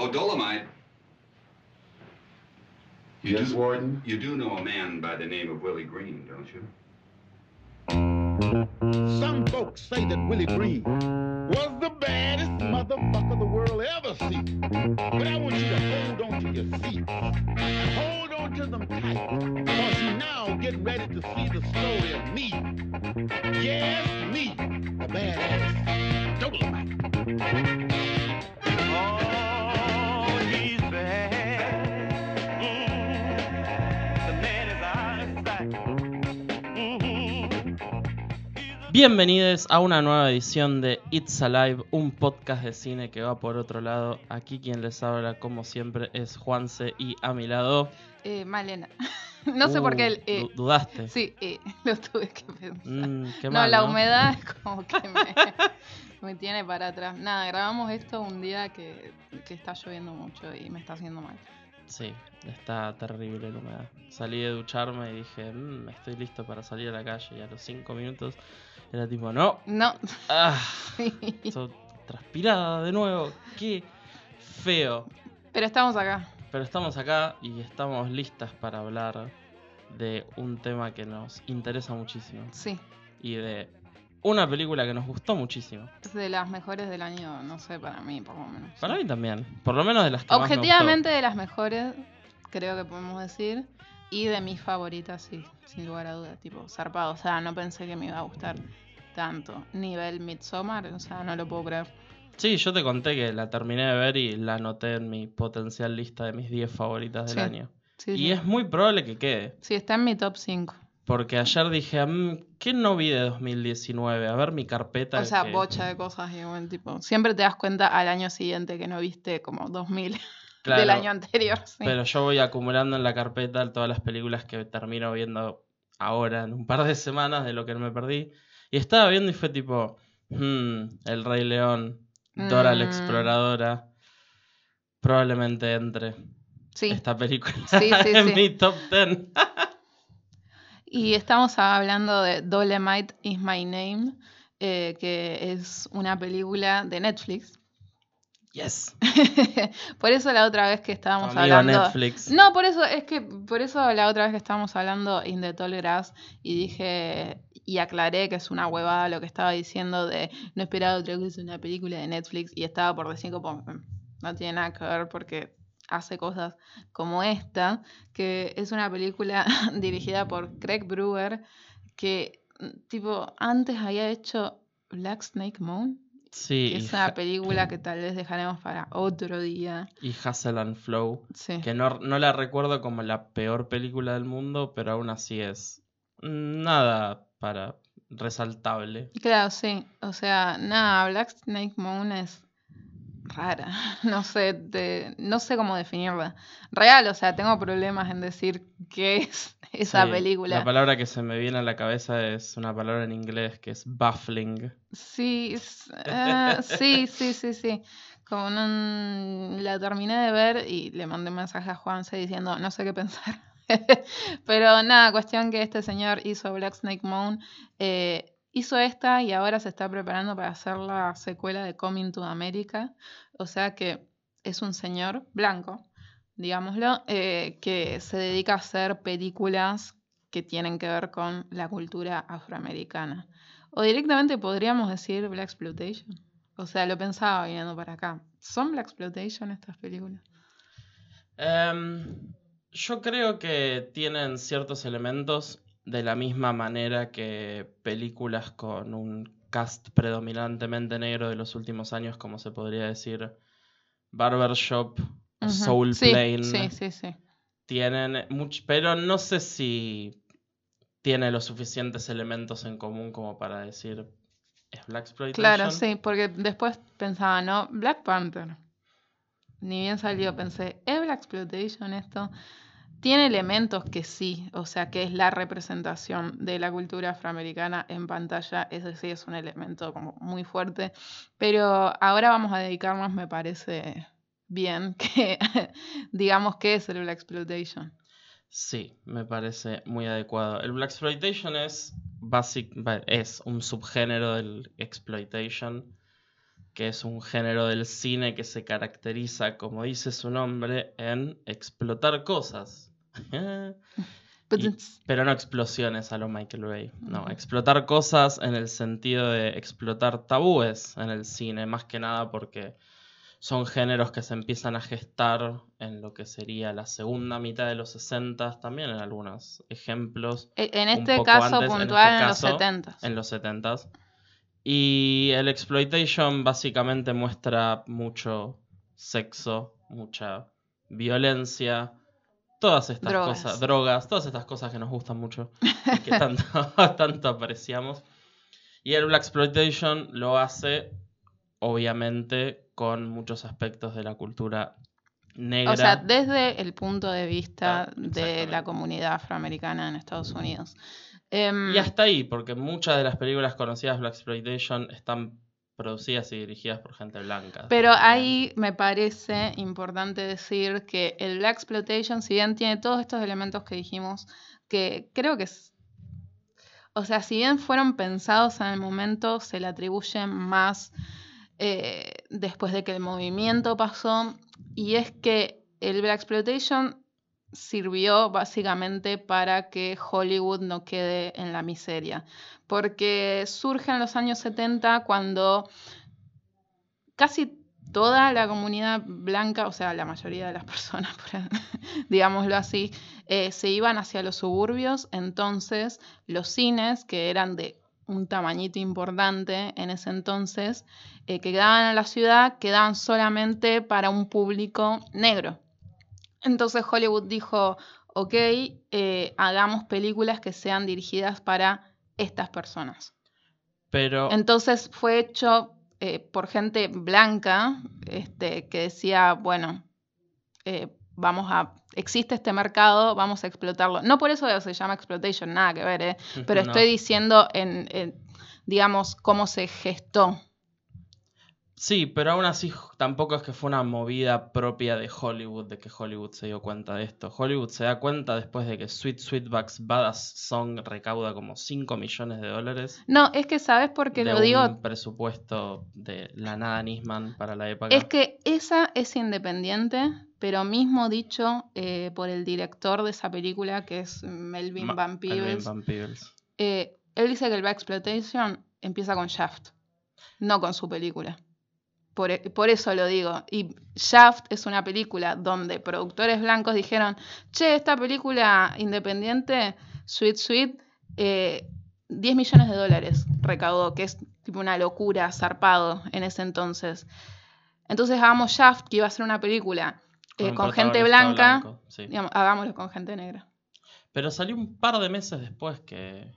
Oh, Dolomite. You Yes, do, Warden? You do know a man by the name of Willie Green, don't you? Some folks say that Willie Green was the baddest motherfucker the world ever seen. But I want you to hold on to your seats. Hold on to them tight. Because you now getting ready to see the story of me. Yes, me, the badass Dolomite. Bienvenidos a una nueva edición de It's Alive, un podcast de cine que va por otro lado. Aquí quien les habla, como siempre, es Juanse y a mi lado. Eh, Malena. no sé por qué. el, eh, du- ¿Dudaste? sí, eh, lo tuve que pensar. Mm, qué no, mal, la ¿no? humedad es como que me, me tiene para atrás. Nada, grabamos esto un día que, que está lloviendo mucho y me está haciendo mal. Sí, está terrible la humedad. Salí de ducharme y dije, "Mm, estoy listo para salir a la calle. Y a los 5 minutos era tipo, no, No. ah, transpirada de nuevo. Qué feo. Pero estamos acá. Pero estamos acá y estamos listas para hablar de un tema que nos interesa muchísimo. Sí. Y de una película que nos gustó muchísimo. Es de las mejores del año, no sé, para mí, por lo menos. Para mí también. Por lo menos de las que más me Objetivamente de las mejores, creo que podemos decir. Y de mis favoritas, sí, sin lugar a duda. Tipo, zarpado. O sea, no pensé que me iba a gustar tanto. Nivel Midsommar, o sea, no lo puedo creer. Sí, yo te conté que la terminé de ver y la anoté en mi potencial lista de mis 10 favoritas del Sí. año. Sí, Y sí. es muy probable que quede. Sí, está en mi top 5. Porque ayer dije, "Mm, ¿qué no vi de 2019? A ver mi carpeta. O sea, que- bocha de cosas. Y bueno, tipo, siempre te das cuenta al año siguiente que no viste como 2000 Claro, del año anterior. sí. Pero yo voy acumulando en la carpeta todas las películas que termino viendo ahora en un par de semanas de lo que me perdí. Y estaba viendo y fue tipo, hmm, El Rey León, Dora la Mm. Exploradora. Probablemente entre sí. esta película Sí, en mi top 10. Y estamos hablando de Dolemite is My Name, eh, que es una película de Netflix. Yes. por eso la otra vez que estábamos Amigo hablando. Netflix. No, por eso, es que por eso la otra vez que estábamos hablando in the Tall Grass y dije y aclaré que es una huevada lo que estaba diciendo de no esperaba otra cosa una película de Netflix y estaba por decir como "Mm, no tiene nada que ver porque hace cosas como esta, que es una película dirigida por Craig Brewer que mm, tipo antes había hecho Black Snake Moon, Sí, que es una película que tal vez dejaremos para otro día. y Hustle and Flow. Sí. Que no, no la recuerdo como la peor película del mundo, pero aún así es nada para resaltable. Claro, sí. O sea, nada, Black Snake Moon es rara. No sé, de- no sé cómo definirla. Real, o sea, tengo problemas en decir qué es esa Sí, película. La palabra que se me viene a la cabeza es una palabra en inglés que es baffling. Sí, ah, sí, sí, sí, sí. Como no, la terminé de ver y le mandé un mensaje a Juanse diciendo no sé qué pensar. Pero nada, cuestión que este señor hizo Black Snake Moon, eh, hizo esta y ahora se está preparando para hacer la secuela de Coming to America. O sea que es un señor blanco, digámoslo, eh, que se dedica a hacer películas que tienen que ver con la cultura afroamericana. O directamente podríamos decir Black Exploitation. O sea, lo pensaba viniendo para acá. ¿Son Black Exploitation estas películas? Em, yo creo que tienen ciertos elementos de la misma manera que películas con un cast predominantemente negro de los últimos años, como se podría decir Barbershop Ujú. Soul sí, Plane. Sí, sí, sí. tienen mucho, pero no sé si tiene los suficientes elementos en común como para decir es Black Exploitation. Claro, sí, porque después pensaba, ¿no? Black Panther. Ni bien salió, pensé, ¿es Black Exploitation esto? Tiene elementos que sí, o sea, que es la representación de la cultura afroamericana en pantalla, ese sí es un elemento como muy fuerte, pero ahora vamos a dedicarnos, me parece bien, que digamos que es el Black Exploitation. Sí, me parece muy adecuado. El Black Exploitation es, basic, es un subgénero del exploitation que es un género del cine que se caracteriza, como dice su nombre, en explotar cosas. Y- it's- pero no explosiones a lo Michael Bay. No, explotar cosas en el sentido de explotar tabúes en el cine, más que nada porque son géneros que se empiezan a gestar en lo que sería la segunda mitad de los 60, también en algunos ejemplos, e- En un este caso antes, en puntual este en los caso, 70. en los 70s. Y el exploitation básicamente muestra mucho sexo, mucha violencia, todas estas Drogas. cosas, drogas, todas estas cosas que nos gustan mucho y que tanto, tanto apreciamos. Y el Black Exploitation lo hace, obviamente, con muchos aspectos de la cultura negra. O sea, desde el punto de vista Ah, de la comunidad afroamericana en Estados Unidos. Em, Y hasta ahí, porque muchas de las películas conocidas Black Exploitation están producidas y dirigidas por gente blanca. Pero ahí me parece importante decir que el Black Exploitation, si bien tiene todos estos elementos que dijimos, que creo que es. O sea, si bien fueron pensados en el momento, se le atribuyen más eh, después de que el movimiento pasó. Y es que el Black Exploitation sirvió básicamente para que Hollywood no quede en la miseria. Porque surge en los años 70 cuando casi toda la comunidad blanca, o sea, la mayoría de las personas, digámoslo así, eh, se iban hacia los suburbios, entonces los cines, que eran de un tamañito importante en ese entonces, eh, que quedaban en la ciudad, quedaban solamente para un público negro. Entonces Hollywood dijo, ok, eh, hagamos películas que sean dirigidas para estas personas. Pero Entonces fue hecho eh, por gente blanca este, que decía, bueno, eh, vamos a, existe este mercado, vamos a explotarlo. No por eso se llama exploitation, nada que ver, pero no. estoy diciendo en, en, digamos, cómo se gestó. Sí, pero aún así tampoco es que fue una movida propia de Hollywood, de que Hollywood se dio cuenta de esto. Hollywood se da cuenta después de que Sweet Sweetback's Badass Song recauda como 5 millones de dólares. No, es que sabes por qué lo digo. un presupuesto de la nada Nisman para la época. Es que esa es independiente, pero mismo dicho eh, por el director de esa película, que es Melvin Ma- Van Melvin Peebles. Van Peebles. eh, él dice que el Black Exploitation empieza con Shaft, no con su película. Por, e- por eso lo digo. Y Shaft es una película donde productores blancos dijeron, che, esta película independiente, Sweet Sweet, eh, 10 millones de dólares recaudó, que es tipo una locura, zarpado en ese entonces. Entonces hagamos Shaft, que iba a ser una película eh, con gente blanca, blanco, sí. digamos, hagámoslo con gente negra. Pero salió un par de meses después que,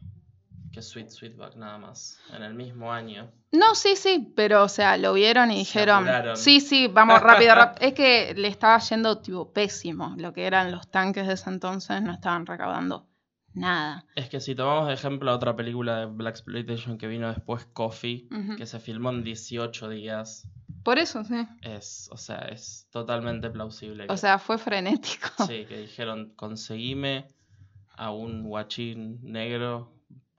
que Sweet Sweetback nada más, en el mismo año. No, sí, sí, pero o sea, lo vieron y Se dijeron, apuraron. sí, sí, vamos rápido, rap-". Es que le estaba yendo tipo pésimo. Lo que eran los tanques de ese entonces no estaban recaudando nada. Es que si tomamos de ejemplo a otra película de Black Exploitation que vino después, Coffee, que se filmó en 18 días, Por eso, sí. es, o sea, es totalmente plausible. O sea, fue frenético. Sí, que dijeron, conseguime a un guachín negro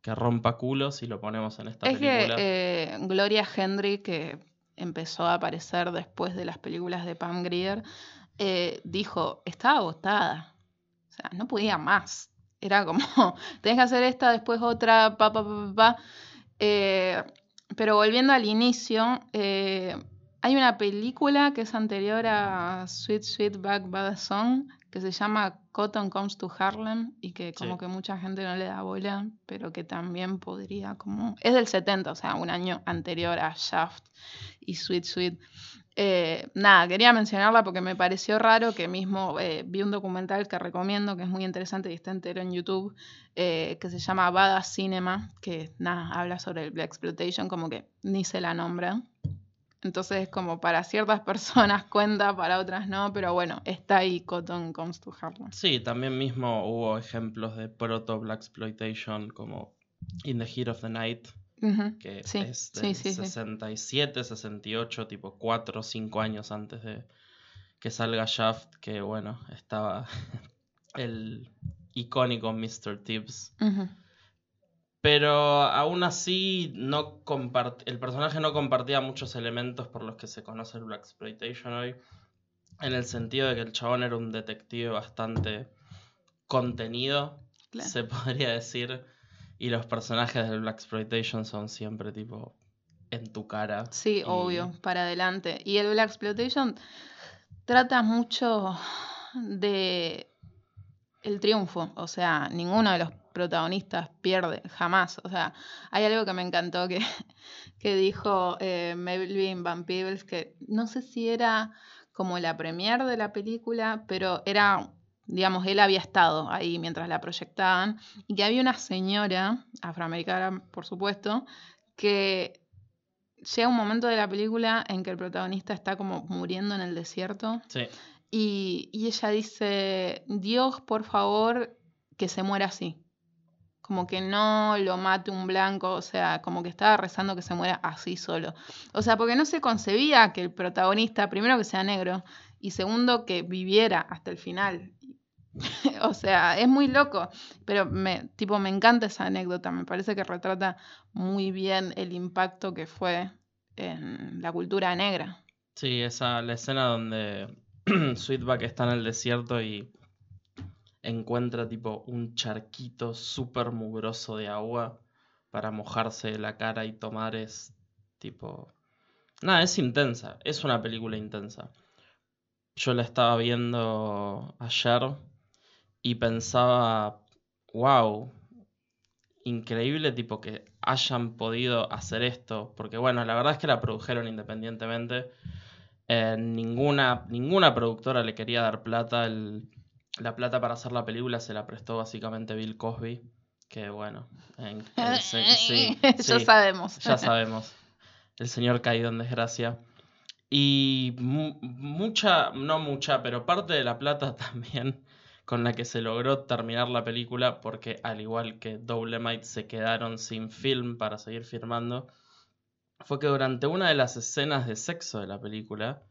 que rompa culos y lo ponemos en esta Es que película. eh, Gloria Henry, que empezó a aparecer después de las películas de Pam Grier, eh, dijo, estaba agotada. O sea, no podía más. Era como, tenés que hacer esta, después otra, pa, pa, pa, pa, pa. Eh, pero volviendo al inicio, eh, hay una película que es anterior a Sweet Sweet Back Bad Song que se llama Cotton Comes to Harlem y que como Sí. que mucha gente no le da bola, pero que también podría como... Es del 70, o sea, un año anterior a Shaft y Sweet Sweet. Eh, nada, quería mencionarla porque me pareció raro que mismo eh, vi un documental que recomiendo, que es muy interesante y está entero en YouTube, eh, que se llama Badass Cinema, que nada, habla sobre el Black Exploitation, como que ni se la nombra. Entonces, como para ciertas personas cuenta, para otras no, pero bueno, está ahí Cotton Comes to Harlem. Sí, también mismo hubo ejemplos de proto Black Exploitation como In the Heat of the Night, que Sí, es del sí, sí. 67, 68, tipo 4 o 5 años antes de que salga Shaft, que bueno, estaba el icónico Mr. Tibbs. Ujú. Pero aún así, no el personaje no compartía muchos elementos por los que se conoce el Black Exploitation hoy. En el sentido de que el chabón era un detective bastante contenido, Claro. se podría decir. Y los personajes del Black Exploitation son siempre tipo en tu cara. Sí, Y- obvio, para adelante. Y el Black Exploitation trata mucho de el triunfo, o sea, ninguno de los protagonistas pierde, jamás. O sea, hay algo que me encantó que, que dijo eh, Melvin Van Peebles, que no sé si era como la premier de la película, pero era, digamos, él había estado ahí mientras la proyectaban, y que había una señora, afroamericana por supuesto, que llega un momento de la película en que el protagonista está como muriendo en el desierto Sí, y, y ella dice, Dios, por favor, que se muera así. Como que no lo mate un blanco, o sea, como que estaba rezando que se muera así solo. O sea, porque no se concebía que el protagonista, primero que sea negro, y segundo que viviera hasta el final. o sea, es muy loco, pero me, tipo, me encanta esa anécdota, me parece que retrata muy bien el impacto que fue en la cultura negra. sí, esa, la escena donde Sweetback está en el desierto y encuentra tipo un charquito súper mugroso de agua para mojarse la cara y tomar es tipo... Nada, es intensa, es una película intensa. Yo la estaba viendo ayer y pensaba, wow, increíble tipo que hayan podido hacer esto, porque bueno, la verdad es que la produjeron independientemente. Eh, ninguna, ninguna productora le quería dar plata. el- la plata para hacer la película se la prestó básicamente Bill Cosby. Que bueno, en- en- sí, sí, ya sí, sabemos. ya sabemos. El señor caído en desgracia. Y mu- mucha, no mucha, pero parte de la plata también con la que se logró terminar la película, porque al igual que Doulemite se quedaron sin film para seguir filmando, fue que durante una de las escenas de sexo de la película,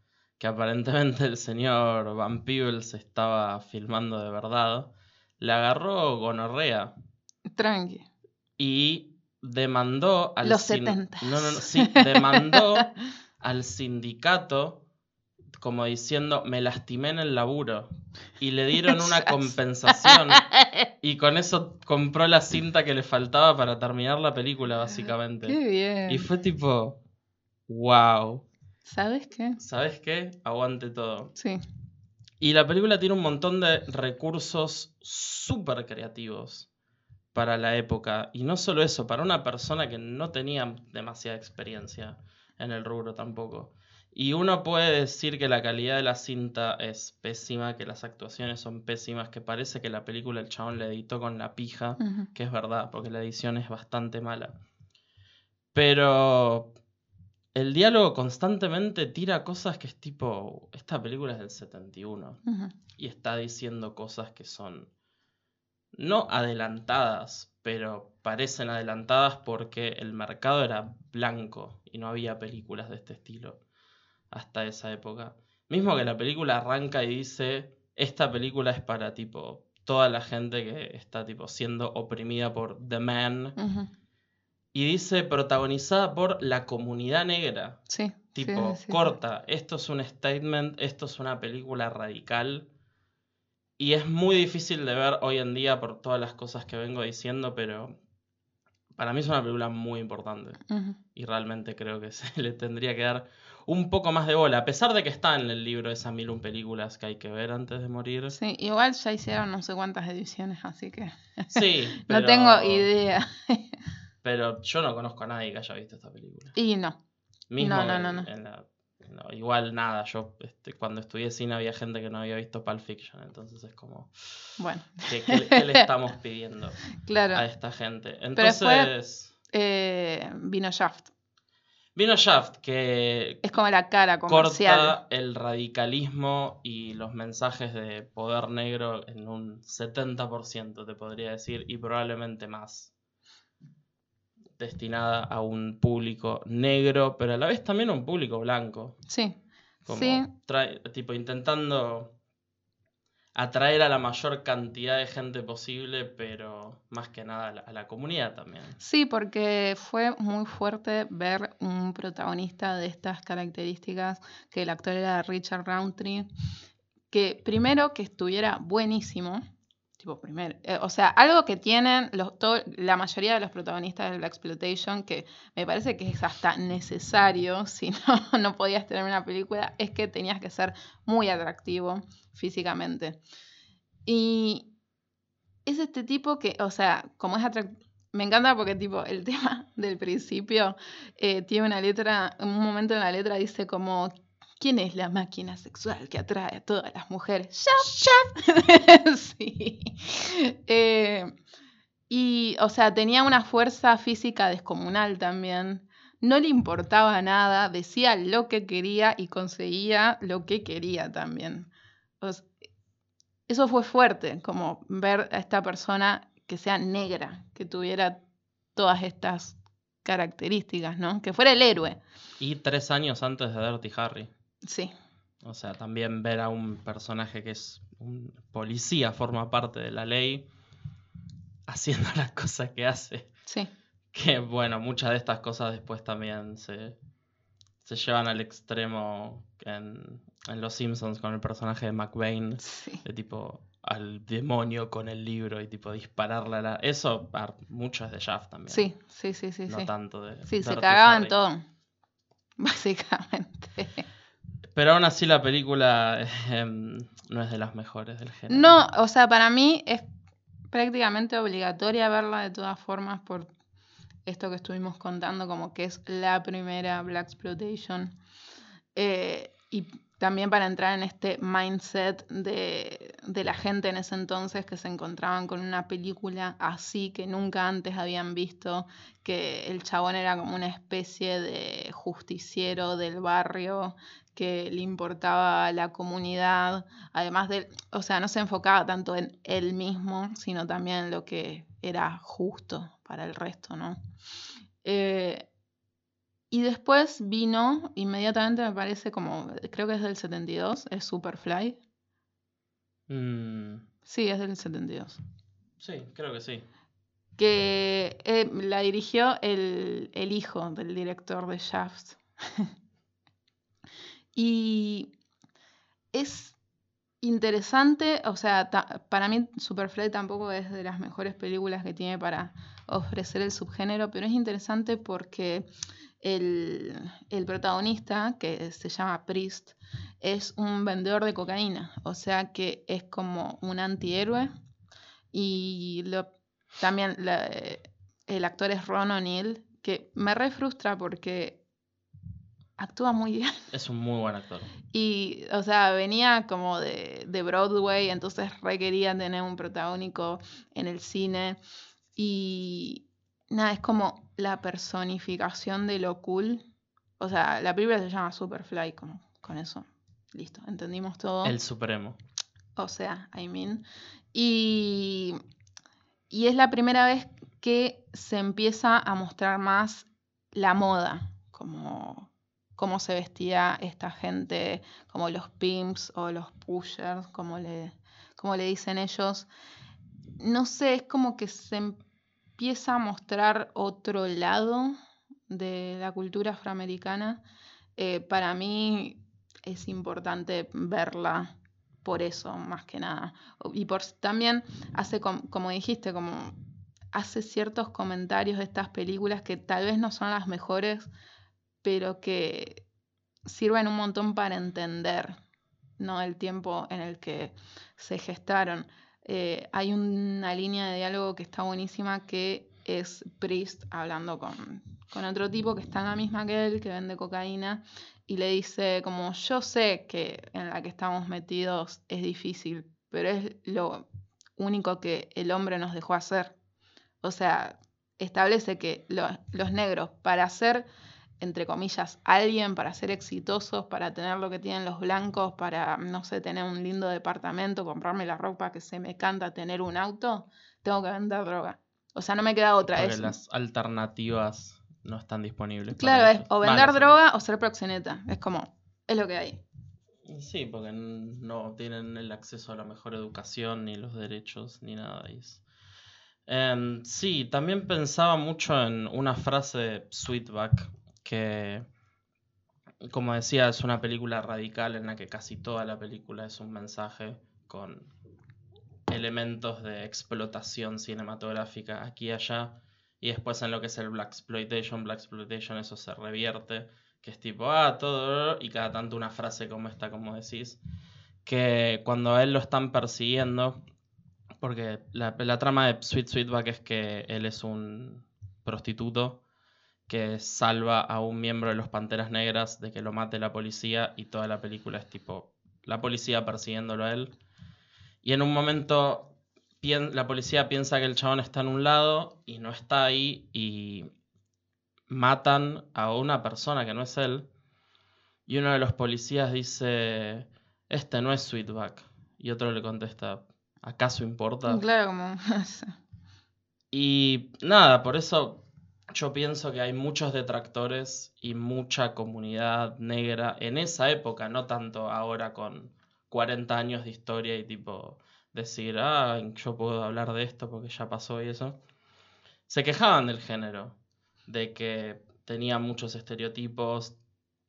que aparentemente el señor Van Peebles estaba filmando de verdad, le agarró gonorrea Tranqui. y demandó al Los sin- 70s. No, no, no, sí, demandó al sindicato como diciendo me lastimé en el laburo y le dieron una compensación y con eso compró la cinta que le faltaba para terminar la película básicamente. Qué bien. Y fue tipo wow, ¿Sabes qué? ¿sabes qué? Aguante todo. Sí. Y la película tiene un montón de recursos súper creativos para la época. Y no solo eso, para una persona que no tenía demasiada experiencia en el rubro tampoco. Y uno puede decir que la calidad de la cinta es pésima, que las actuaciones son pésimas, que parece que la película el chabón le editó con la pija, que es verdad, porque la edición es bastante mala. Pero el diálogo constantemente tira cosas que es tipo, esta película es del 71 Ujú. y está diciendo cosas que son no adelantadas, pero parecen adelantadas porque el mercado era blanco y no había películas de este estilo hasta esa época. Mismo que la película arranca y dice, esta película es para tipo toda la gente que está tipo siendo oprimida por The Man. Y dice protagonizada por la comunidad negra. Sí. Tipo, sí, sí. corta, esto es un statement, esto es una película radical. Y es muy difícil de ver hoy en día por todas las cosas que vengo diciendo, pero para mí es una película muy importante. Y realmente creo que se le tendría que dar un poco más de bola, a pesar de que está en el libro esas mil un películas que hay que ver antes de morir. Sí, igual ya hicieron no sé cuántas ediciones, así que Sí, no tengo idea. Pero yo no conozco a nadie que haya visto esta película. Y no. Mismo No, no, no, no. en la- no, igual nada, yo este, cuando estudié cine había gente que no había visto Pulp Fiction, entonces es como, Bueno, ¿qué, qué- qué le estamos pidiendo claro. a esta gente? después- Entonces, Eh, vino Shaft. vino Shaft, que Es como la cara comercial. corta el radicalismo y los mensajes de poder negro en un 70%, te podría decir, y probablemente más. Destinada a un público negro, pero a la vez también a un público blanco. Sí. Como Sí. trae- tipo intentando atraer a la mayor cantidad de gente posible, pero más que nada a la, a la comunidad también. Sí, porque fue muy fuerte ver un protagonista de estas características, que el actor era Richard Roundtree, que primero que estuviera buenísimo, tipo primero, eh, o sea, algo que tienen los, la mayoría de los protagonistas de Black Exploitation, que me parece que es hasta necesario, si no, no podías tener una película, es que tenías que ser muy atractivo físicamente. Y es este tipo que, o sea, como es atractivo, me encanta porque tipo el tema del principio eh, tiene una letra, en un momento en la letra dice como, ¿quién es la máquina sexual que atrae a todas las mujeres? Shaft. sí. Eh, y, o sea, tenía una fuerza física descomunal también. No le importaba nada, decía lo que quería y conseguía lo que quería también. O eso fue fuerte, como ver a esta persona que sea negra, que tuviera todas estas características, ¿no? Que fuera el héroe. Y tres años antes de Dirty Harry. Sí, O sea, también ver a un personaje que es un policía, forma parte de la ley, haciendo las cosas que hace. sí, Que bueno, muchas de estas cosas después también se, se llevan al extremo en, en Los Simpsons con el personaje de McBain, sí. de tipo al demonio con el libro y tipo dispararle a la... Eso, mucho es de Shaft también. Sí, sí, sí, sí, no sí. tanto de... Sí, se cagaban todo. Básicamente. Pero aún así la película em, no es de las mejores del género. No, o sea, para mí es prácticamente obligatoria verla de todas formas por esto que estuvimos contando, como que es la primera Black Exploitation. Eh, y también para entrar en este mindset de, de la gente en ese entonces que se encontraban con una película así que nunca antes habían visto, que el chabón era como una especie de justiciero del barrio que le importaba la comunidad, además de, o sea, no se enfocaba tanto en él mismo, sino también en lo que era justo para el resto, ¿no? Eh, y después vino, inmediatamente me parece como, creo que es del 72, es Superfly. Mm, Sí, es del 72. sí, creo que sí. Que eh, la dirigió el, el hijo del director de Shaft. y es interesante, o sea, ta- para mí Superfly tampoco es de las mejores películas que tiene para ofrecer el subgénero, pero es interesante porque el, el protagonista, que se llama Priest, es un vendedor de cocaína, o sea que es como un antihéroe y lo, también la- el actor es Ron O'Neill, que me re frustra porque actúa muy bien. Es un muy buen actor. Y, o sea, venía como de, de Broadway, entonces requería tener un protagónico en el cine. Y nada, es como la personificación de lo cool. O sea, la película se llama Superfly, como con eso. Listo, entendimos todo. El Supremo. O sea, I mean. Y, y es la primera vez que se empieza a mostrar más la moda, como cómo se vestía esta gente, como los pimps o los pushers, como le, como le dicen ellos. No sé, es como que se empieza a mostrar otro lado de la cultura afroamericana. Eh, para mí es importante verla por eso, más que nada. Y por también hace, com- como dijiste, como hace ciertos comentarios de estas películas que tal vez no son las mejores, pero que sirven un montón para entender ¿no? el tiempo en el que se gestaron. Eh, hay una línea de diálogo que está buenísima que es Priest hablando con, con otro tipo que está en la misma que él, que vende cocaína, y le dice como yo sé que en la que estamos metidos es difícil, pero es lo único que el hombre nos dejó hacer. O sea, establece que lo- los negros para ser, entre comillas, alguien, para ser exitosos, para tener lo que tienen los blancos, para, no sé, tener un lindo departamento, comprarme la ropa que se me canta, tener un auto, tengo que vender droga. O sea, no me queda otra. Porque Es, las alternativas no están disponibles. claro, es o vender droga o ser proxeneta. Es como, es lo que hay. Sí, porque no tienen el acceso a la mejor educación, ni los derechos, ni nada de eso. Em, sí, también pensaba mucho en una frase de Sweetback, que, como decía, es una película radical en la que casi toda la película es un mensaje con elementos de explotación cinematográfica aquí y allá. Y después en lo que es el Black Exploitation, Black Exploitation, eso se revierte que es tipo, ah, todo, y cada tanto una frase como esta, como decís, que cuando a él lo están persiguiendo, porque la, la trama de Sweet Sweetback es que él es un prostituto que salva a un miembro de los Panteras Negras de que lo mate la policía y toda la película es tipo la policía persiguiéndolo a él. Y en un momento la policía piensa que el chabón está en un lado y no está ahí y matan a una persona que no es él. Y uno de los policías dice, este no es Sweetback. Y otro le contesta, ¿acaso importa? Claro, como. Y nada, por eso yo pienso que hay muchos detractores y mucha comunidad negra en esa época, no tanto ahora con 40 años de historia y tipo decir, ah, yo puedo hablar de esto porque ya pasó y eso. Se quejaban del género, de que tenía muchos estereotipos,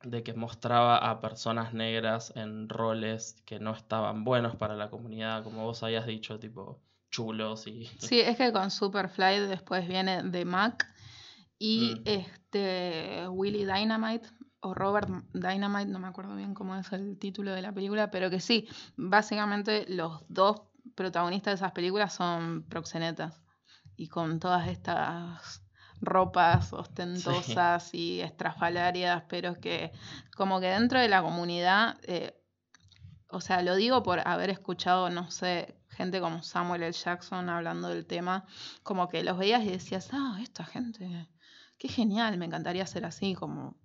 de que mostraba a personas negras en roles que no estaban buenos para la comunidad, como vos habías dicho, tipo chulos y... Sí, es que con Superfly después viene The Mac y Mm. este Willy Dynamite o Robert Dynamite, no me acuerdo bien cómo es el título de la película, pero que sí, básicamente los dos protagonistas de esas películas son proxenetas y con todas estas ropas ostentosas y estrafalarias, pero que como que dentro de la comunidad, eh, o sea, lo digo por haber escuchado, no sé, gente como Samuel L. Jackson hablando del tema, como que los veías y decías, ah, esta gente, qué genial, me encantaría ser así, como,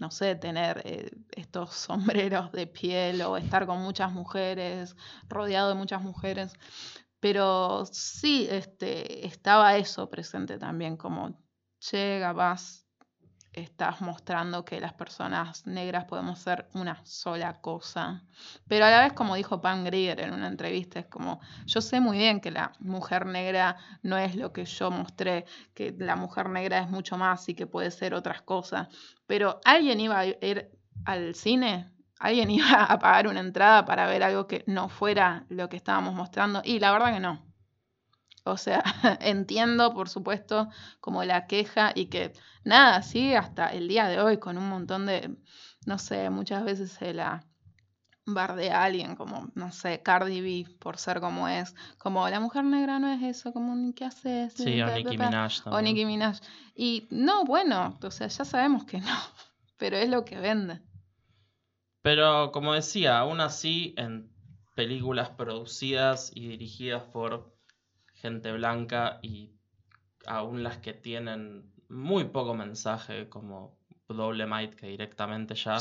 no sé, tener eh, estos sombreros de piel o estar con muchas mujeres, rodeado de muchas mujeres. Pero sí, este, estaba eso presente también, como, che, capaz estás mostrando que las personas negras podemos ser una sola cosa. Pero a la vez, como dijo Pam Grier en una entrevista, es como, yo sé muy bien que la mujer negra no es lo que yo mostré, que la mujer negra es mucho más y que puede ser otras cosas. Pero alguien iba a ir al cine, alguien iba a pagar una entrada para ver algo que no fuera lo que estábamos mostrando. Y la verdad que no. O sea, entiendo, por supuesto, como la queja y que nada, sigue hasta el día de hoy con un montón de, no sé, muchas veces se la bardea a alguien como, no sé, Cardi B por ser como es, como la mujer negra no es eso, como, ¿qué haces? Sí, o Nicki pa". Minaj O. Nicki Minaj. Y no, bueno, o sea, ya sabemos que no, pero es lo que vende. Pero como decía, aún así, en películas producidas y dirigidas por gente blanca y aún las que tienen muy poco mensaje, como Doble Might, que directamente ya.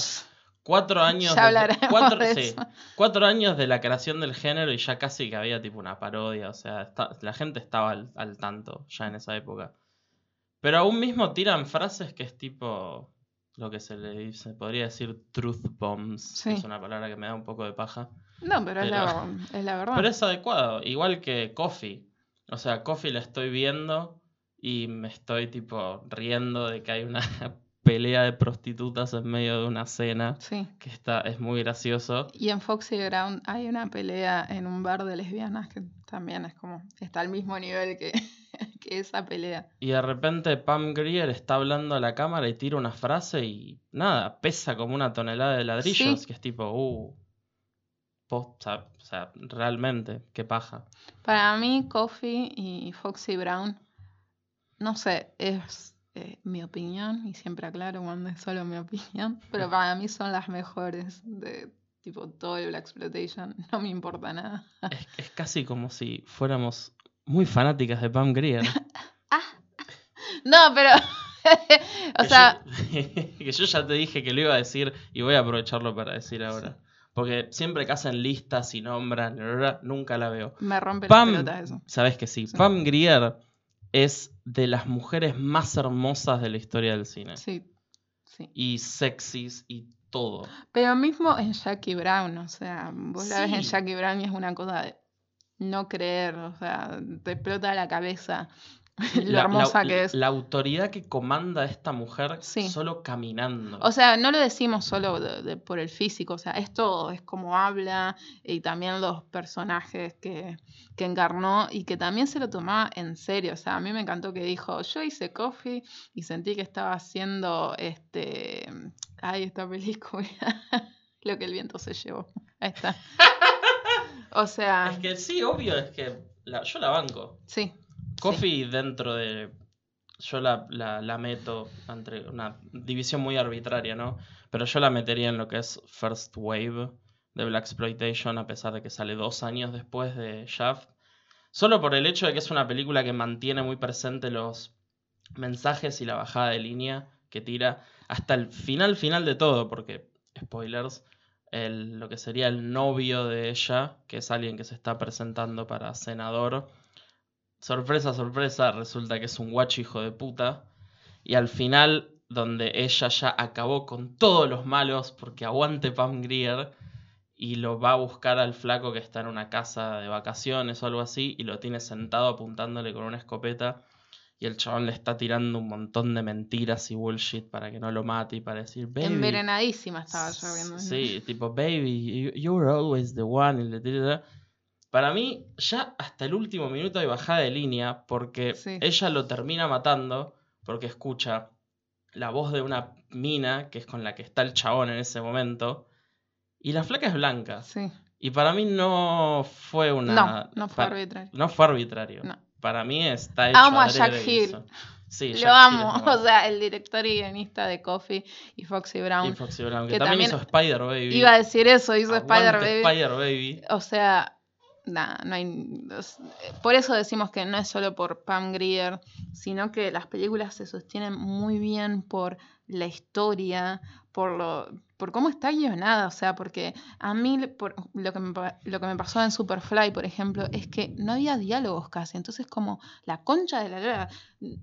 Cuatro años, Ya de- cuatro, de sí, eso. cuatro años de la creación del género y ya casi que había tipo una parodia, o sea, está- la gente estaba al, al tanto ya en esa época. Pero aún mismo tiran frases que es tipo lo que se le dice, podría decir truth bombs, que es una palabra que me da un poco de paja. No, pero, es, la, Pero- es la verdad. Pero es adecuado, igual que Coffee. O sea, Coffee la estoy viendo y me estoy tipo riendo de que hay una pelea de prostitutas en medio de una cena, Sí. que está, es muy gracioso. Y en Foxy Ground hay una pelea en un bar de lesbianas que también es como, está al mismo nivel que, que esa pelea. Y de repente Pam Grier está hablando a la cámara y tira una frase y nada, pesa como una tonelada de ladrillos, Sí. que es tipo, uh, posta, o sea, realmente, qué paja. Para mí, Coffee y Foxy Brown, no sé, es eh, mi opinión, y siempre aclaro cuando es solo mi opinión, pero para mí son las mejores de tipo todo el Black Exploitation, no me importa nada. Es, es casi como si fuéramos muy fanáticas de Pam Grier. No, pero, o Que sea, yo- que yo ya te dije que lo iba a decir y voy a aprovecharlo para decir ahora. Porque siempre que hacen listas y nombran, nunca la veo. me rompe la Pam, pelota eso. sabes que sí, Sí. Pam Grier es de las mujeres más hermosas de la historia del cine. Sí, sí. Y sexys y todo. Pero mismo en Jackie Brown, o sea, vos la ves en Sí. Jackie Brown y es una cosa de no creer, o sea, te explota la cabeza lo La- hermosa la- que es. La autoridad que comanda esta mujer Sí. solo caminando. O sea, no lo decimos solo de- de- por el físico, o sea, es todo, es como habla y también los personajes que, que encarnó y que también se lo tomaba en serio. O sea, a mí me encantó que dijo, yo hice Coffee y sentí que estaba haciendo este, ay, esta película, lo que el viento se llevó. Ahí está. O sea, es que sí, obvio, es que la- yo la banco. sí. Coffee dentro de. Yo la, la, la meto entre una división muy arbitraria, ¿no? Pero yo la metería en lo que es First Wave de Black Exploitation, a pesar de que sale dos años después de Shaft. Solo por el hecho de que es una película que mantiene muy presente los mensajes y la bajada de línea que tira hasta el final, final de todo, porque, spoilers, el- lo que sería el novio de ella, que es alguien que se está presentando para senador, sorpresa, sorpresa, resulta que es un guacho hijo de puta. Y al final, donde ella ya acabó con todos los malos, porque aguante Pam Grier, y lo va a buscar al flaco que está en una casa de vacaciones o algo así, y lo tiene sentado apuntándole con una escopeta. Y el chabón le está tirando un montón de mentiras y bullshit para que no lo mate y para decir, baby. Envenenadísima estaba yo viendo. Sí, tipo, baby, you, you were always the one. y le tira- Para mí, ya hasta el último minuto hay bajada de línea porque Sí. ella lo termina matando porque escucha la voz de una mina que es con la que está el chabón en ese momento y la flaca es blanca. Sí. Y para mí no fue una... No, no fue arbitrario. No fue arbitrario. No. Para mí está hecho Amo a Jack Hill. Sí, Lo amo, o sea, el director y guionista de Coffee y Foxy Brown. y Foxy Brown, que, que también, también hizo Spider Baby. Iba a decir eso, hizo Aguante Spider Baby. Spider Baby. O sea, no hay. os- Por eso decimos que no es solo por Pam Grier, sino que las películas se sostienen muy bien por la historia, por lo por cómo está guionada, o sea, porque a mí por, lo, que me, lo que me pasó en Superfly, por ejemplo, es que no había diálogos casi, entonces como la concha de la lora,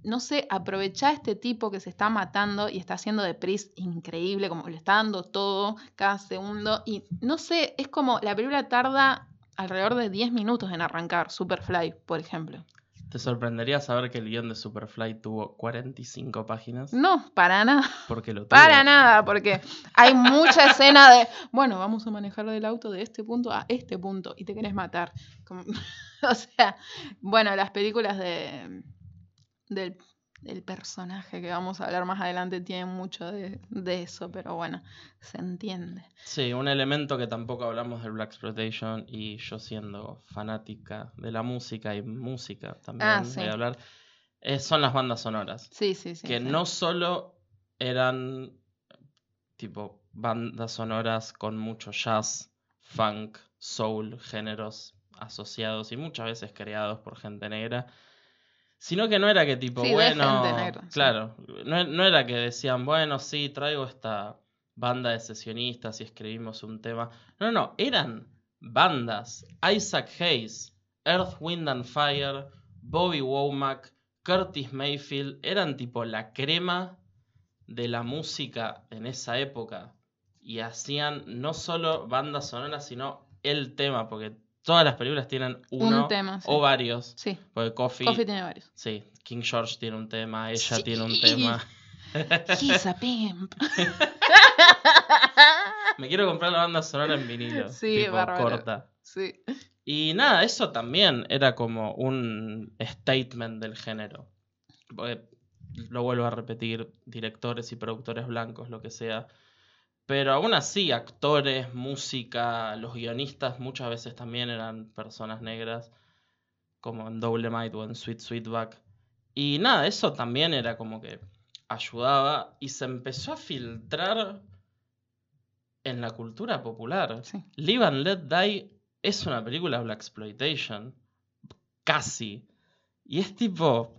no sé, aprovechar a este tipo que se está matando y está haciendo de Priest increíble, como le está dando todo cada segundo, y no sé, es como la película tarda alrededor de 10 minutos en arrancar, Superfly, por ejemplo. Te sorprendería saber que el guion de Superfly tuvo 45 páginas. No, para nada. Porque lo tuvo. Para nada, porque hay mucha escena de, bueno, vamos a manejar del auto de este punto a este punto y te querés matar. Como- o sea, bueno, las películas de del, del personaje que vamos a hablar más adelante tienen mucho de, de eso, pero bueno, se entiende. Sí, un elemento que tampoco hablamos del Black Exploitation y yo siendo fanática de la música y música también Ah, voy a hablar, eh, son las bandas sonoras. Sí, sí, sí. que sí. no solo eran tipo bandas sonoras con mucho jazz, funk, soul, géneros asociados y muchas veces creados por gente negra, sino que no era que tipo, Sí, bueno, sí. claro, no, no era que decían, bueno, sí, traigo esta banda de sesionistas y escribimos un tema. No, no, eran bandas. Isaac Hayes, Earth, Wind and Fire, Bobby Womack, Curtis Mayfield, eran tipo la crema de la música en esa época. Y hacían no solo bandas sonoras, sino el tema, porque todas las películas tienen uno Un tema, sí. o varios. Sí, Porque Coffee, Coffee tiene varios. sí, King George tiene un tema, ella Sí. tiene un tema. He's a pimp. Me quiero comprar la banda sonora en vinilo. Sí, tipo, corta. Sí. Y nada, eso también era como un statement del género. Porque, lo vuelvo a repetir, directores y productores blancos, lo que sea. Pero aún así, actores, música, los guionistas muchas veces también eran personas negras, como en Might o en Sweet Sweetback. Y nada, eso también era como que ayudaba y se empezó a filtrar en la cultura popular. Sí. Live and Let Die es una película Black Exploitation. Casi. Y es tipo.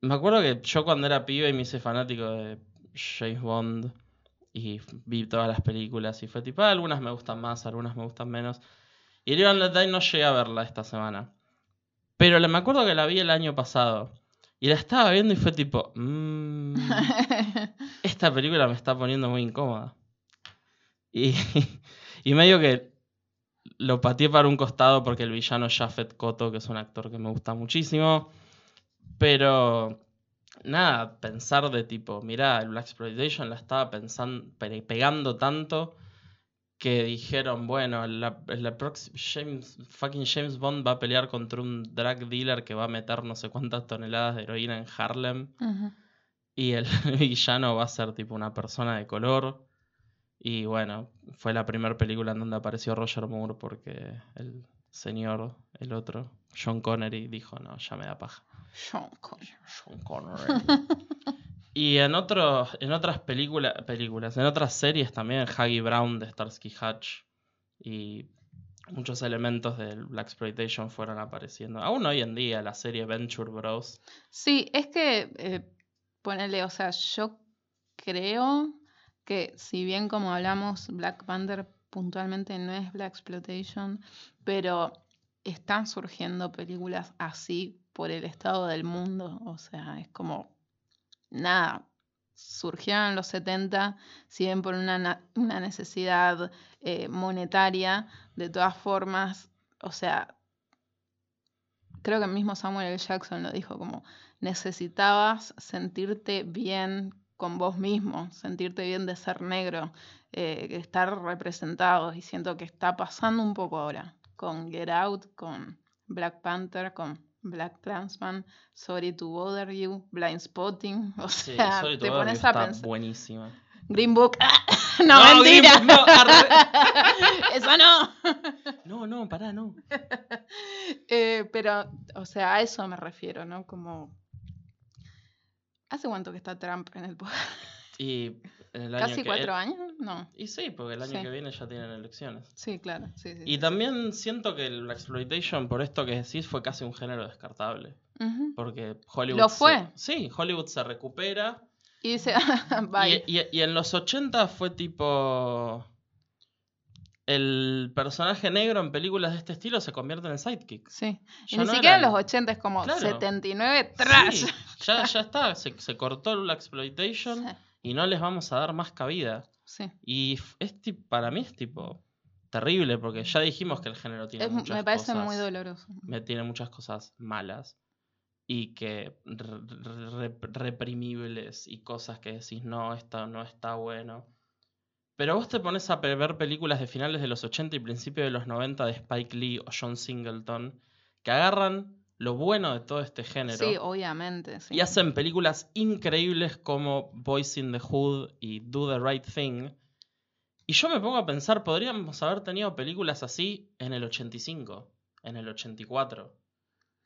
Me acuerdo que yo cuando era pibe y me hice fanático de James Bond y vi todas las películas y fue tipo, "Ah, algunas me gustan más, algunas me gustan menos. Y Live and Let Die no llegué a verla esta semana. Pero me acuerdo que la vi el año pasado. Y la estaba viendo y fue tipo, "Mm, esta película me está poniendo muy incómoda. Y, y medio que lo pateé para un costado porque el villano es Jafet Koto, que es un actor que me gusta muchísimo. Pero nada, pensar de tipo, mirá, el Black Exploitation la estaba pensando, pe- pegando tanto que dijeron, bueno, la, la próxima James, fucking James Bond va a pelear contra un drug dealer que va a meter no sé cuántas toneladas de heroína en Harlem. Y el villano va a ser tipo una persona de color. Y bueno, fue la primera película en donde apareció Roger Moore porque el señor, el otro, John Connery, dijo, no, ya me da paja. Sean Connery. Sean Connery. y en, otros en otras películas, películas, en otras series también, Huggy Brown de Starsky Hatch y muchos elementos del Black Exploitation fueron apareciendo. Aún hoy en día, la serie Venture Bros. Sí, es que, eh, ponele, o sea, yo creo que si bien como hablamos, Black Panther puntualmente no es Black Exploitation, pero están surgiendo películas así por el estado del mundo. O sea, es como, nada, surgieron en los 70, si bien por una, na- una necesidad eh, monetaria, de todas formas, o sea, creo que mismo Samuel L. Jackson lo dijo como necesitabas sentirte bien con vos mismo, sentirte bien de ser negro, eh, estar representado y siento que está pasando un poco ahora con Get Out, con Black Panther, con Black Clansman, Sorry to Bother You, Blind Spotting, o Sí, sea, Sorry to te pones a pensar. buenísima. Green Book, no, No, Green mentira. Book no. Eso no. No, no, pará, no. Eh, pero, o sea, a eso me refiero, ¿no? Como. ¿Hace cuánto que está Trump en el poder? Y el año ¿Casi cuatro el- años? No. Y sí, porque el año Sí. que viene ya tienen elecciones. Sí, claro. Sí, sí, Y también siento que el Exploitation, por esto que decís, fue casi un género descartable. Porque Hollywood. ¿Lo se- fue? sí, Hollywood se recupera. Y dice, bye. Y, y- y en los 80 fue tipo. El personaje negro en películas de este estilo se convierte en el sidekick. Sí. Y ni no siquiera en los 80 es como Claro. 79 trash. Sí, ya, ya está, se, se cortó el exploitation Sí, y no les vamos a dar más cabida. sí. Y para mí es tipo terrible porque ya dijimos que el género tiene Es- muchas me parece cosas, muy doloroso. me tiene muchas cosas malas y que re- re- reprimibles y cosas que decís no, esto no está bueno. Pero vos te pones a ver películas de finales de los 80 y principios de los 90 de Spike Lee o John Singleton que agarran lo bueno de todo este género Sí, obviamente. Sí. y hacen películas increíbles como Boys in the Hood y Do the Right Thing. Y yo me pongo a pensar, podríamos haber tenido películas así en el 85, en el 84.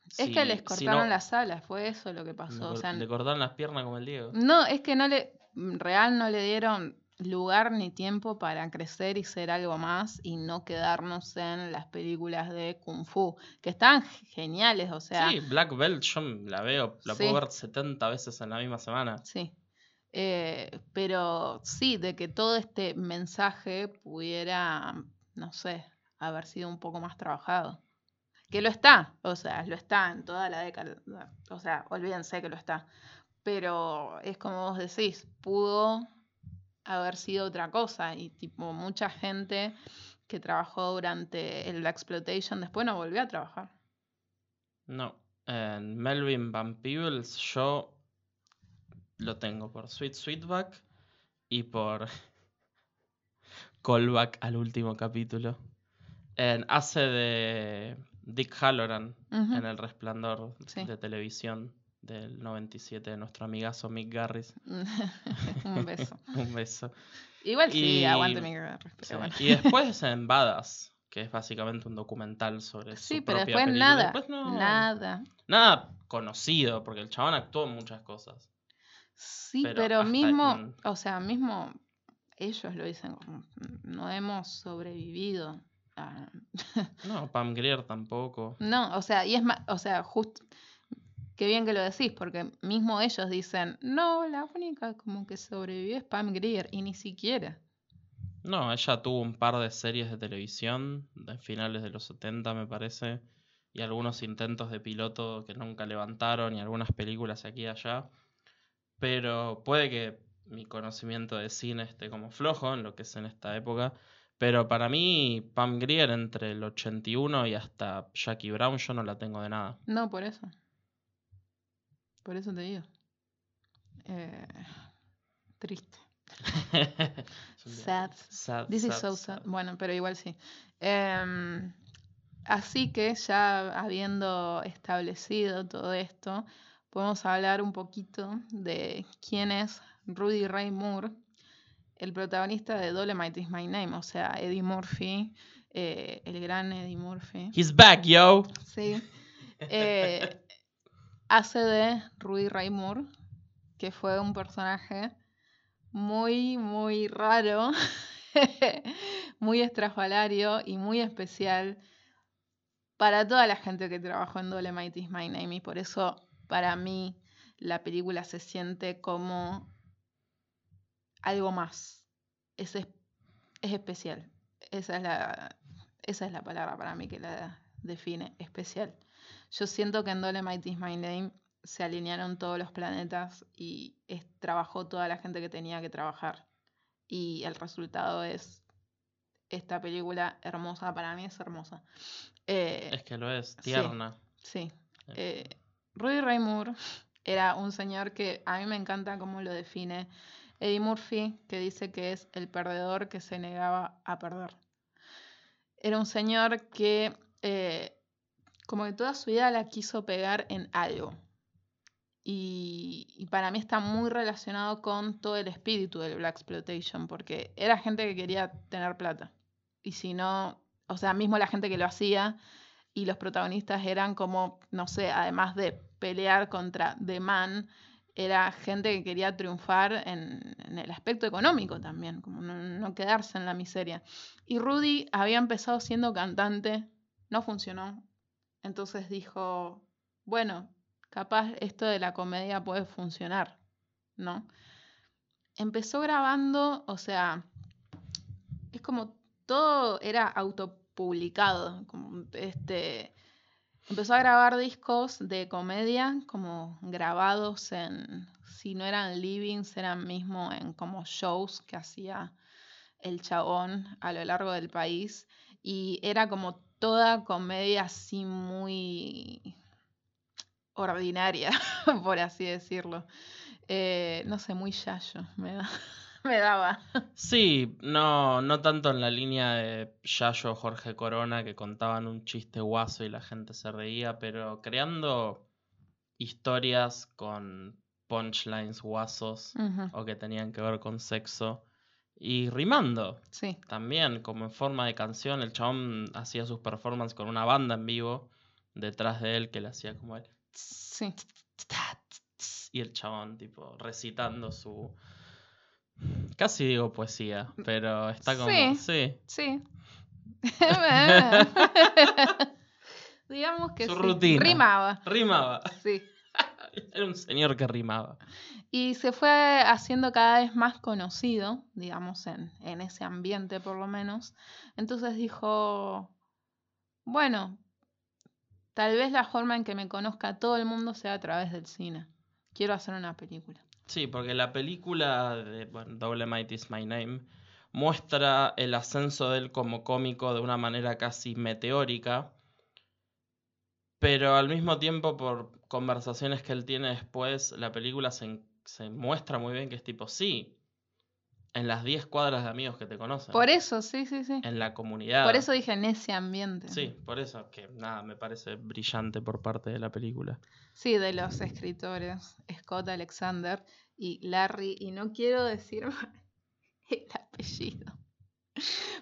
es Si- que les si cortaron no, las alas, fue eso lo que pasó. O sea, le cortaron las piernas como el Diego. No, es que no le, real no le dieron lugar ni tiempo para crecer y ser algo más y no quedarnos en las películas de Kung Fu, que estaban geniales, o sea, sí, Black Belt yo la veo, la Sí. puedo ver 70 veces en la misma semana. sí. Eh, pero sí, de que todo este mensaje pudiera, no sé, haber sido un poco más trabajado. Que lo está, o sea, lo está en toda la década, o sea, olvídense que lo está. Pero es como vos decís, pudo haber sido otra cosa y tipo mucha gente que trabajó durante el Exploitation después no volvió a trabajar. No, en Melvin Van Peebles yo lo tengo por Sweet Sweetback y por callback al último capítulo. En, hace de Dick Halloran en El Resplandor Sí. de televisión del 97 de nuestro amigazo Mick Garris. Un beso. Un beso. Igual sí, Y- aguante mi guerra, pero Sí. bueno. Y después en Badass, que es básicamente un documental sobre Sí, su pero propia después película. nada. Después no- Nada. Nada conocido, porque el chabón actuó en muchas cosas. Sí, Pero mismo, en- o sea, mismo ellos lo dicen como, no hemos sobrevivido. a-". No, Pam Grier tampoco. No, o sea, y es más, o sea, justo, qué bien que lo decís, porque mismo ellos dicen, no, la única como que sobrevivió es Pam Grier, y ni siquiera. No, ella tuvo un par de series de televisión de finales de los 70, me parece, y algunos intentos de piloto que nunca levantaron y algunas películas aquí y allá. Pero puede que mi conocimiento de cine esté como flojo en lo que es en esta época. Pero para mí, Pam Grier entre el 81 y hasta Jackie Brown, yo no la tengo de nada. No, por eso. Por eso te digo. Eh, triste. Sad. sad, This is so sad. sad. Bueno, pero igual sí. Em, así que ya habiendo establecido todo esto, podemos hablar un poquito de quién es Rudy Ray Moore, el protagonista de Dolemite is My Name, o sea, Eddie Murphy, eh, el gran Eddie Murphy. He's back, yo. Sí. Eh, hace de Rudy Ray Moore, que fue un personaje muy, muy raro, muy estrafalario y muy especial para toda la gente que trabajó en Dolemite is My Name. Y por eso, para mí, la película se siente como algo más. Es, es, es especial. Esa es, la, esa es la palabra para mí que la define, especial. Yo siento que en Dolemite is My Name se alinearon todos los planetas y es- trabajó toda la gente que tenía que trabajar. Y el resultado es esta película hermosa, para mí es hermosa. Eh, Es que lo es, tierna. Sí. Eh, Rudy Ray Moore era un señor que a mí me encanta cómo lo define Eddie Murphy, que dice que es el perdedor que se negaba a perder. Era un señor que eh, como que toda su vida la quiso pegar en algo. Y, para mí está muy relacionado con todo el espíritu del Black Exploitation, porque era gente que quería tener plata. Y si no, o sea, mismo la gente que lo hacía, y los protagonistas eran como, no sé, además de pelear contra The Man, era gente que quería triunfar en, en el aspecto económico también, como no, no quedarse en la miseria. Y Rudy había empezado siendo cantante, no funcionó. Entonces dijo, bueno, capaz esto de la comedia puede funcionar, ¿no? Empezó grabando, o sea, es como todo era autopublicado, como este empezó a grabar discos de comedia como grabados en si no eran livings, eran mismo en como shows que hacía el chabón a lo largo del país y era como toda comedia así muy ordinaria, por así decirlo. Eh, no sé, muy yayo me, da- me daba. Sí, no, no tanto en la línea de Yayo o Jorge Corona que contaban un chiste guaso y la gente se reía, pero creando historias con punchlines guasos o que tenían que ver con sexo y rimando Sí, también, como en forma de canción. El chabón hacía sus performances con una banda en vivo detrás de él que le hacía como el sí. y el chabón tipo recitando su casi digo poesía, pero está como Sí. sí, Sí. Digamos que Su sí. rutina. Rimaba, rimaba. sí. Era un señor que rimaba. Y se fue haciendo cada vez más conocido, digamos, en, en ese ambiente por lo menos. Entonces dijo, bueno, tal vez la forma en que me conozca todo el mundo sea a través del cine. Quiero hacer una película. Sí, porque la película de bueno, Dolemite is My Name muestra el ascenso de él como cómico de una manera casi meteórica, pero al mismo tiempo por conversaciones que él tiene después, la película se, muestra muy bien que es tipo, sí, en las 10 cuadras de amigos que te conocen, Por eso, sí, sí, sí. en la comunidad. Por eso dije en ese ambiente. Sí, por eso que nada, me parece brillante por parte de la película. Sí, de los escritores, Scott Alexander y Larry, y no quiero decir el apellido,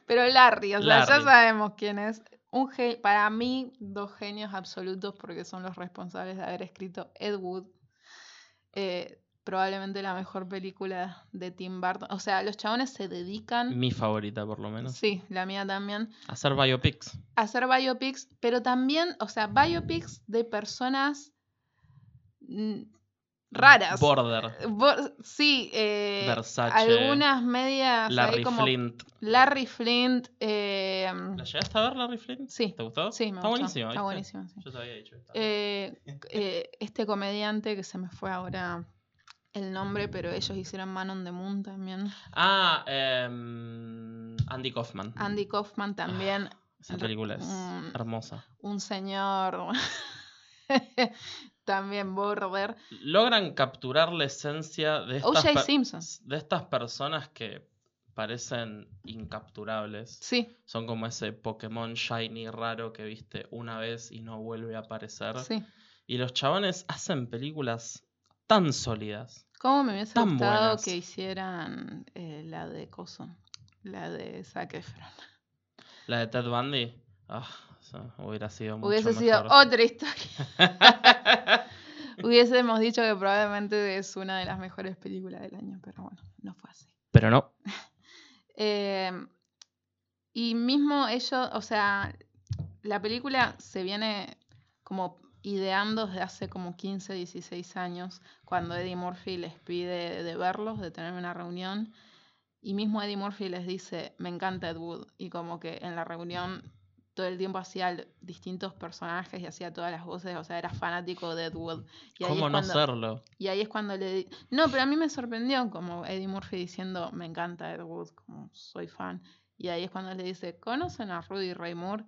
pero Larry, o sea, ya sabemos quién es. Un para mí, dos genios absolutos porque son los responsables de haber escrito Ed Wood, eh, probablemente la mejor película de Tim Burton. O sea, los chabones se dedican, Mi favorita por lo menos. sí, la mía también, Hacer biopics. a hacer biopics, pero también, o sea, biopics de personas mm, raras. Border. Bo- sí, eh, Versace, algunas medias Larry como Flint. Larry Flint. eh, ¿La llegaste a ver, Larry Flint? Sí, ¿Te gustó? sí, me Está gustó, buenísimo. Está buenísimo, sí. Yo te había dicho. Eh, eh, este comediante que se me fue ahora el nombre, pero ellos hicieron Man on the Moon también. Ah, em, Andy Kaufman. Andy Kaufman también, Esa película es hermosa. un señor también border. Logran capturar la esencia de estas, Simpson. de estas personas que parecen incapturables. Sí, Son como ese Pokémon shiny raro que viste una vez y no vuelve a aparecer. sí. Y los chabones hacen películas tan sólidas. ¿Cómo me hubiese Tan gustado buenas. que hicieran eh, la de Coso? La de Zac Efron. La de Ted Bundy, ah, hubiera sido mucho Hubiese sido otra historia. Hubiésemos dicho que probablemente es una de las mejores películas del año, pero bueno, no fue así. Pero no. Eh, y mismo ellos, o sea, la película se viene como ideando desde hace como 15, 16 años, cuando Eddie Murphy les pide de verlos, de tener una reunión, y mismo Eddie Murphy les dice, me encanta Ed Wood, y como que en la reunión todo el tiempo hacía distintos personajes y hacía todas las voces, o sea, era fanático de Ed Wood. Y ahí ¿Cómo es no cuando- serlo? y ahí es cuando le... di- No, pero a mí me sorprendió como Eddie Murphy diciendo, me encanta Ed Wood, como soy fan. Y ahí es cuando le dice, ¿conocen a Rudy Ray Moore?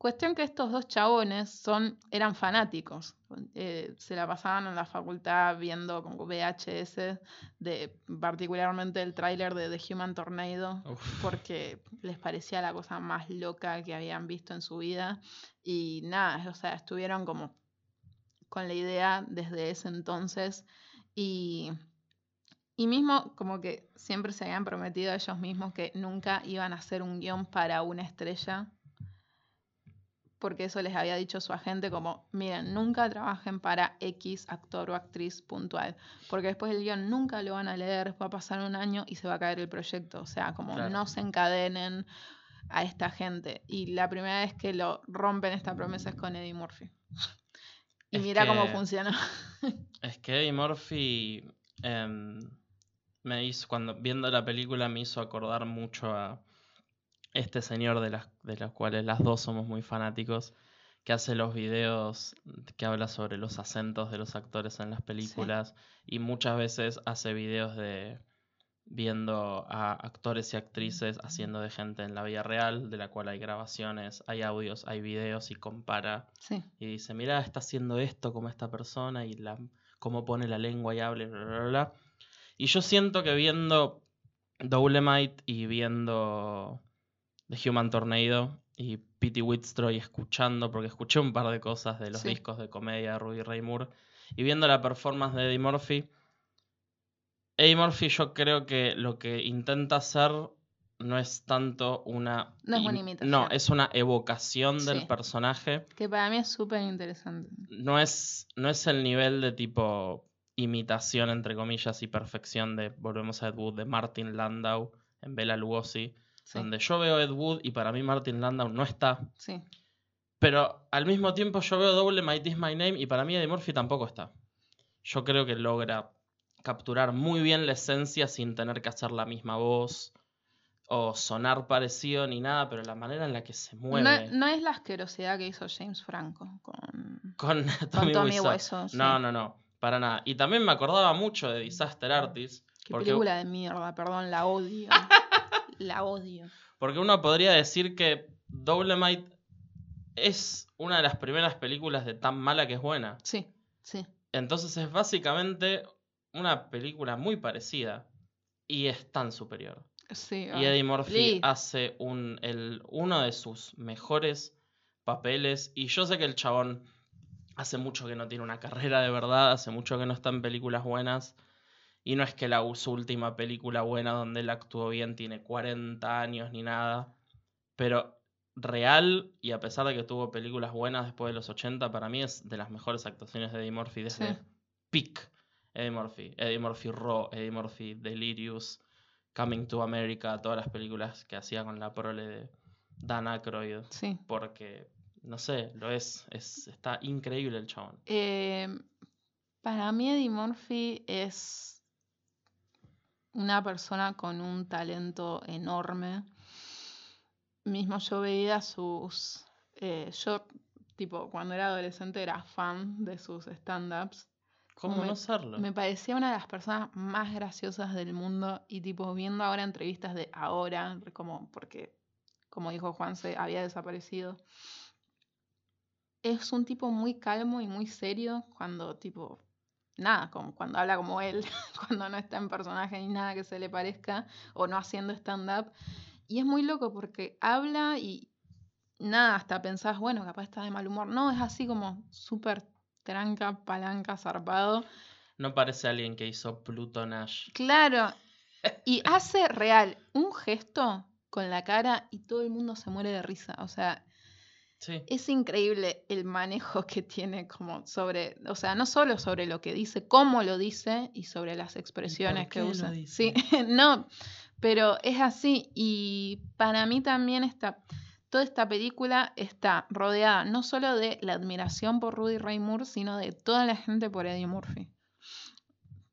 Cuestión que estos dos chabones son, eran fanáticos. eh, se la pasaban en la facultad viendo como VHS, de, particularmente el tráiler de The Human Tornado, Uf. porque les parecía la cosa más loca que habían visto en su vida. Y nada, o sea, estuvieron como con la idea desde ese entonces y, y mismo como que siempre se habían prometido a ellos mismos que nunca iban a hacer un guion para una estrella porque eso les había dicho su agente como, miren, nunca trabajen para X actor o actriz puntual, porque después el guion nunca lo van a leer, va a pasar un año y se va a caer el proyecto, o sea, como Claro. no se encadenen a esta gente. Y la primera vez que lo rompen esta promesa es con Eddie Murphy. Y Es mira cómo funcionó. Es que Eddie Murphy em, me hizo, cuando viendo la película me hizo acordar mucho a este señor de las, de los cuales las dos somos muy fanáticos, que hace los videos que habla sobre los acentos de los actores en las películas y muchas veces hace videos de viendo a actores y actrices haciendo de gente en la vida real, de la cual hay grabaciones, hay audios, hay videos y compara Sí, y dice, mira, está haciendo esto como esta persona y la, cómo pone la lengua y habla, bla, bla, bla". Y yo siento que viendo Doulemite y viendo The Human Tornado y Pity Whitstroy escuchando, porque escuché un par de cosas de los Sí. discos de comedia de Ruby Ray Moore, y viendo la performance de Eddie Murphy, Eddie Murphy yo creo que lo que intenta hacer no es tanto una... No es una im- imitación. No, es una evocación del personaje que para mí es súper interesante. no es, no es el nivel de tipo imitación, entre comillas, y perfección de, volvemos a Ed Wood, de Martin Landau en Bela Lugosi, Sí, donde yo veo Ed Wood y para mí Martin Landau no está, sí, pero al mismo tiempo yo veo Double My My Name y para mí Eddie Murphy tampoco está. Yo creo que logra capturar muy bien la esencia sin tener que hacer la misma voz o sonar parecido ni nada, pero la manera en la que se mueve No, no es la asquerosidad que hizo James Franco con, con con Tommy. Wiseau. sí. No, no, no, para nada. Y también me acordaba mucho de Disaster Artist, Qué porque, película de mierda, perdón, la odio. la odio. porque uno podría decir que Dolemite es una de las primeras películas de tan mala que es buena. Sí, sí. Entonces es básicamente una película muy parecida y es tan superior. Sí, Y ay, Eddie Murphy hace un, el, uno de sus mejores papeles. Y yo sé que el chabón hace mucho que no tiene una carrera de verdad, hace mucho que no está en películas buenas. Y no es que la, su última película buena donde él actuó bien tiene 40 años ni nada. Pero real, y a pesar de que tuvo películas buenas después de los 80, para mí es de las mejores actuaciones de Eddie Murphy desde Sí. Peak. Eddie Murphy, Eddie Murphy Raw, Eddie Murphy Delirious, Coming to America, todas las películas que hacía con la prole de Dan Aykroyd. Sí. Porque, no sé, lo es, es está increíble el chabón. Eh, para mí Eddie Murphy es una persona con un talento enorme. Mismo yo veía sus... eh, yo, tipo, cuando era adolescente era fan de sus stand-ups. ¿Cómo me- no serlo? Me parecía una de las personas más graciosas del mundo y tipo viendo ahora entrevistas de ahora, como porque, como dijo Juan, se había desaparecido. Es un tipo muy calmo y muy serio cuando tipo, nada, como cuando habla como él, cuando no está en personaje ni nada que se le parezca o no haciendo stand-up. Y es muy loco porque habla y nada, hasta pensás, bueno, capaz está de mal humor. No, es así como súper tranca, palanca, zarpado. No parece alguien que hizo Pluto Nash. Claro. Y hace real un gesto con la cara y todo el mundo se muere de risa. O sea, Sí. es increíble el manejo que tiene como sobre, o sea, no solo sobre lo que dice, cómo lo dice y sobre las expresiones que usa. Sí, no, pero es así y para mí también está toda esta película está rodeada no solo de la admiración por Rudy Ray Moore, sino de toda la gente por Eddie Murphy.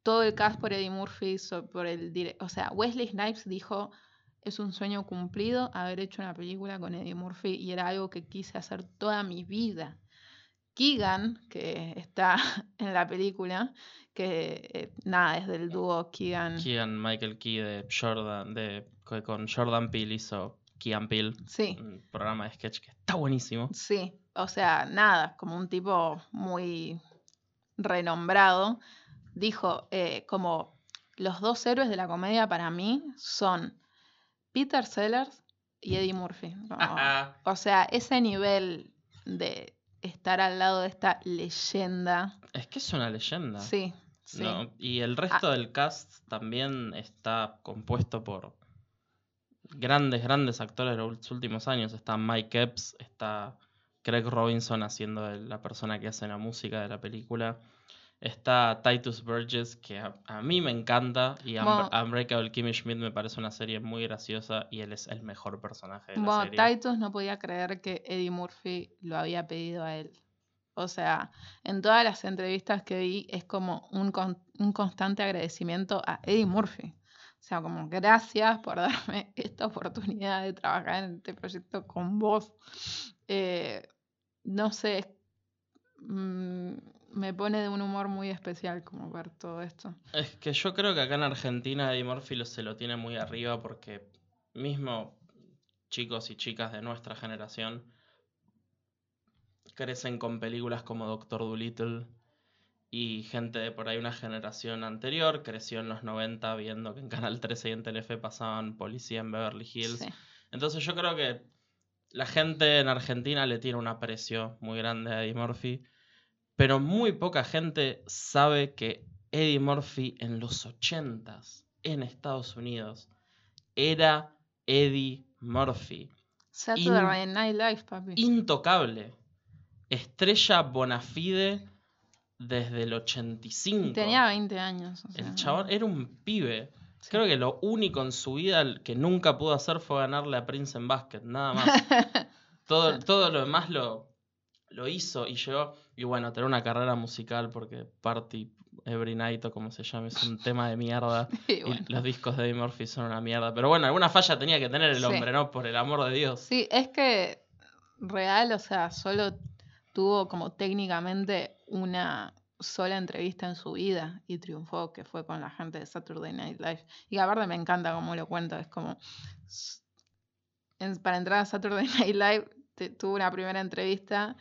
Todo el cast por Eddie Murphy, por el o sea, Wesley Snipes dijo, es un sueño cumplido haber hecho una película con Eddie Murphy y era algo que quise hacer toda mi vida. Keegan, que está en la película, que eh, nada, es del dúo Keegan. Keegan Michael Key de Jordan, de, con Jordan Peele hizo Keegan Peele, Sí, un programa de sketch que está buenísimo. sí, o sea, nada, como un tipo muy renombrado, dijo eh, como los dos héroes de la comedia para mí son Peter Sellers y Eddie Murphy. o sea, ese nivel de estar al lado de esta leyenda. Es que es una leyenda. Sí, sí. No, y el resto del cast también está compuesto por grandes, grandes actores de los últimos años. Está Mike Epps, está Craig Robinson haciendo la persona que hace la música de la película. Está Titus Burgess, que a, a mí me encanta, y Bueno. Unbreakable Kimmy Schmidt me parece una serie muy graciosa y él es el mejor personaje de la Bueno, serie. Titus no podía creer que Eddie Murphy lo había pedido a él. O sea, en todas las entrevistas que vi es como un, con- un constante agradecimiento a Eddie Murphy. O sea, como gracias por darme esta oportunidad de trabajar en este proyecto con vos. Eh, no sé, mm, me pone de un humor muy especial como ver todo esto. Es que yo creo que acá en Argentina Eddie Murphy lo- se lo tiene muy arriba porque mismo chicos y chicas de nuestra generación crecen con películas como Doctor Dolittle y gente de por ahí una generación anterior creció en los 90 viendo que en Canal 13 y en Telefe pasaban Policía en Beverly Hills. Sí. Entonces yo creo que la gente en Argentina le tiene un aprecio muy grande a Eddie Murphy, pero muy poca gente sabe que Eddie Murphy en los 80s en Estados Unidos era Eddie Murphy. Saturday Night Live, papi. Intocable. Estrella bona fide desde el 85. Tenía 20 años. o sea, El chabón era un pibe. sí. Creo que lo único en su vida que nunca pudo hacer fue ganarle a Prince en básquet, nada más. todo, todo lo demás lo, lo hizo y llegó. Y bueno, tener una carrera musical porque Party Every Night o como se llame es un tema de mierda. Y los discos de Eddie Murphy son una mierda. Pero bueno, alguna falla tenía que tener el Sí. hombre, ¿no? Por el amor de Dios. Sí, es que real, o sea, solo tuvo como técnicamente una sola entrevista en su vida y triunfó, que fue con la gente de Saturday Night Live. Y aparte me encanta cómo lo cuenta, es como... en- para entrar a Saturday Night Live tuvo una primera entrevista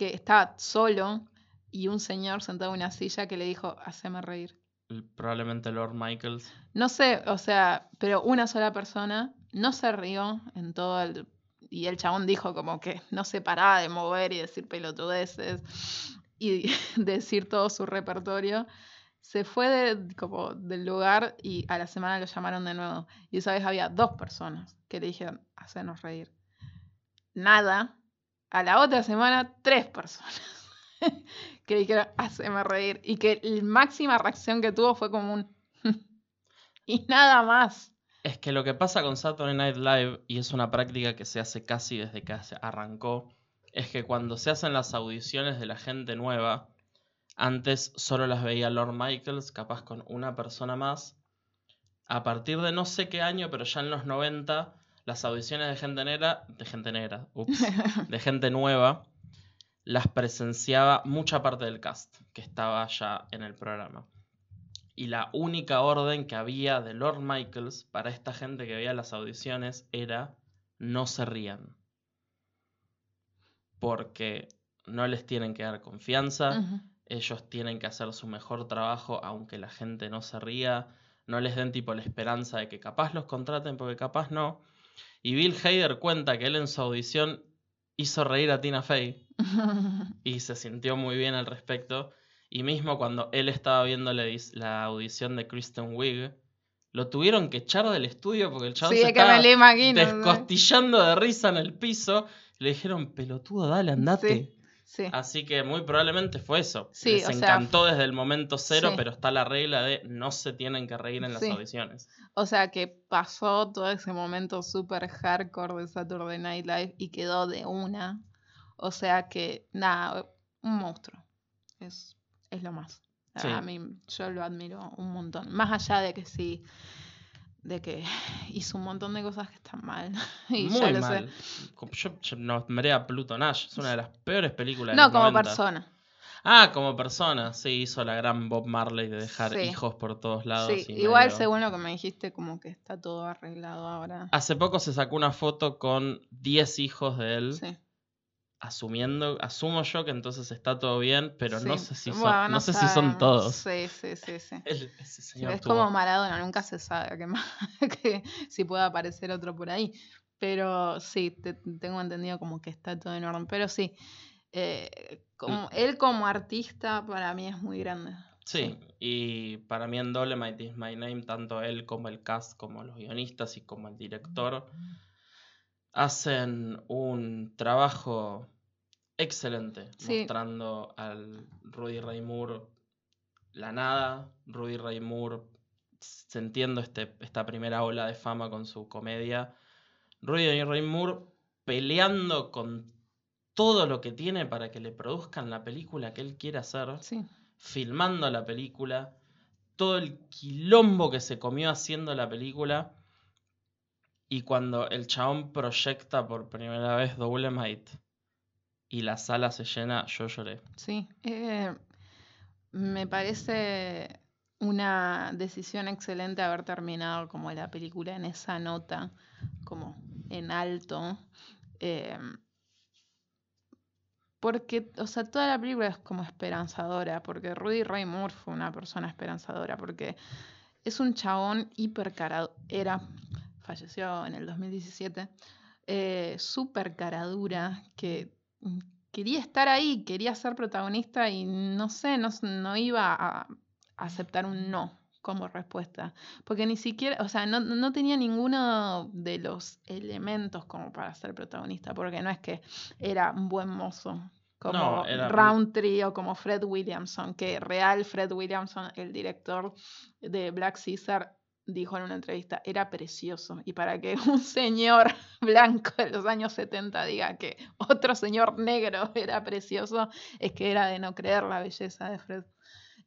que estaba solo y un señor sentado en una silla que le dijo, haceme reír. Probablemente Lord Michaels. No sé, o sea, pero una sola persona no se rió en todo el... Y el chabón dijo como que no se paraba de mover y decir pelotudeces y decir todo su repertorio. Se fue de- como del lugar y a la semana lo llamaron de nuevo. Y esa vez había dos personas que le dijeron, hacernos reír. Nada. A la otra semana, tres personas que dijeron, haceme reír. Y que la máxima reacción que tuvo fue como un... y nada más. Es que lo que pasa con Saturday Night Live, y es una práctica que se hace casi desde que arrancó, es que cuando se hacen las audiciones de la gente nueva, antes solo las veía Lord Michaels, capaz con una persona más. A partir de no sé qué año, pero ya en los 90, las audiciones de gente negra, de gente negra, ups, de gente nueva, las presenciaba mucha parte del cast que estaba ya en el programa. Y la única orden que había de Lord Michaels para esta gente que veía las audiciones era no se rían. Porque no les tienen que dar confianza, ellos tienen que hacer su mejor trabajo aunque la gente no se ría, no les den tipo la esperanza de que capaz los contraten porque capaz no. Y Bill Hader cuenta que él en su audición hizo reír a Tina Fey y se sintió muy bien al respecto. Y mismo cuando él estaba viendo la, la audición de Kristen Wiig, lo tuvieron que echar del estudio porque el chabón sí, se es que me estaba lo imagino. sí. descostillando de risa en el piso. Le dijeron, pelotudo, dale, andate. Sí, sí. Así que muy probablemente fue eso. Sí, Les sea, encantó desde el momento cero, sí. pero está la regla de no se tienen que reír en las Sí. audiciones. O sea que pasó todo ese momento súper hardcore de Saturday Night Live y quedó de una. O sea que, nada, un monstruo. Es, es lo más. A mí, yo lo admiro un montón. Más allá de que sí, de que hizo un montón de cosas que están mal. Y ya lo mal. Como Yo, yo nombré a Pluto Nash, es una de las peores películas sé. de No, los como 90. persona. Ah, como persona, sí, hizo la gran Bob Marley de dejar Sí. hijos por todos lados. Sí, y igual medio- según lo que me dijiste, como que está todo arreglado ahora. Hace poco se sacó una foto con 10 hijos de él, Sí. Asumiendo, asumo yo que entonces está todo bien, pero no sé si son, Bueno, no sé si son todos. Sí, sí, sí, sí. El- ese señor Es tuvo- como Maradona, nunca se sabe que, más, que si puede aparecer otro por ahí. Pero sí, te- tengo entendido como que está todo en orden. Pero sí, eh, como, él como artista para mí es muy grande. Sí, y para mí en Dolemite is My Name, tanto él como el cast, como los guionistas y como el director, hacen un trabajo excelente, Sí. mostrando al Rudy Ray Moore la nada, Rudy Ray Moore sintiendo este, esta primera ola de fama con su comedia, Rudy Ray Moore peleando con todo lo que tiene para que le produzcan la película que él quiere hacer Sí, filmando la película, todo el quilombo que se comió haciendo la película. Y cuando el chabón proyecta por primera vez Dolemite y la sala se llena, yo lloré. sí. Eh, me parece una decisión excelente haber terminado como la película en esa nota, como en alto. eh, porque, o sea, toda la película es como esperanzadora, porque Rudy Ray Moore fue una persona esperanzadora, porque es un chabón hiper era, falleció en el 2017, eh, súper caradura, que quería estar ahí, quería ser protagonista y no sé, no, no iba a aceptar un no como respuesta, porque ni siquiera, o sea, no, no tenía ninguno de los elementos como para ser protagonista, porque no es que era un buen mozo como No, era- Roundtree o como Fred Williamson, que real Fred Williamson, el director de Black Caesar, dijo en una entrevista, era precioso. Y para que un señor blanco de los años 70 diga que otro señor negro era precioso, es que era de no creer la belleza de Fred.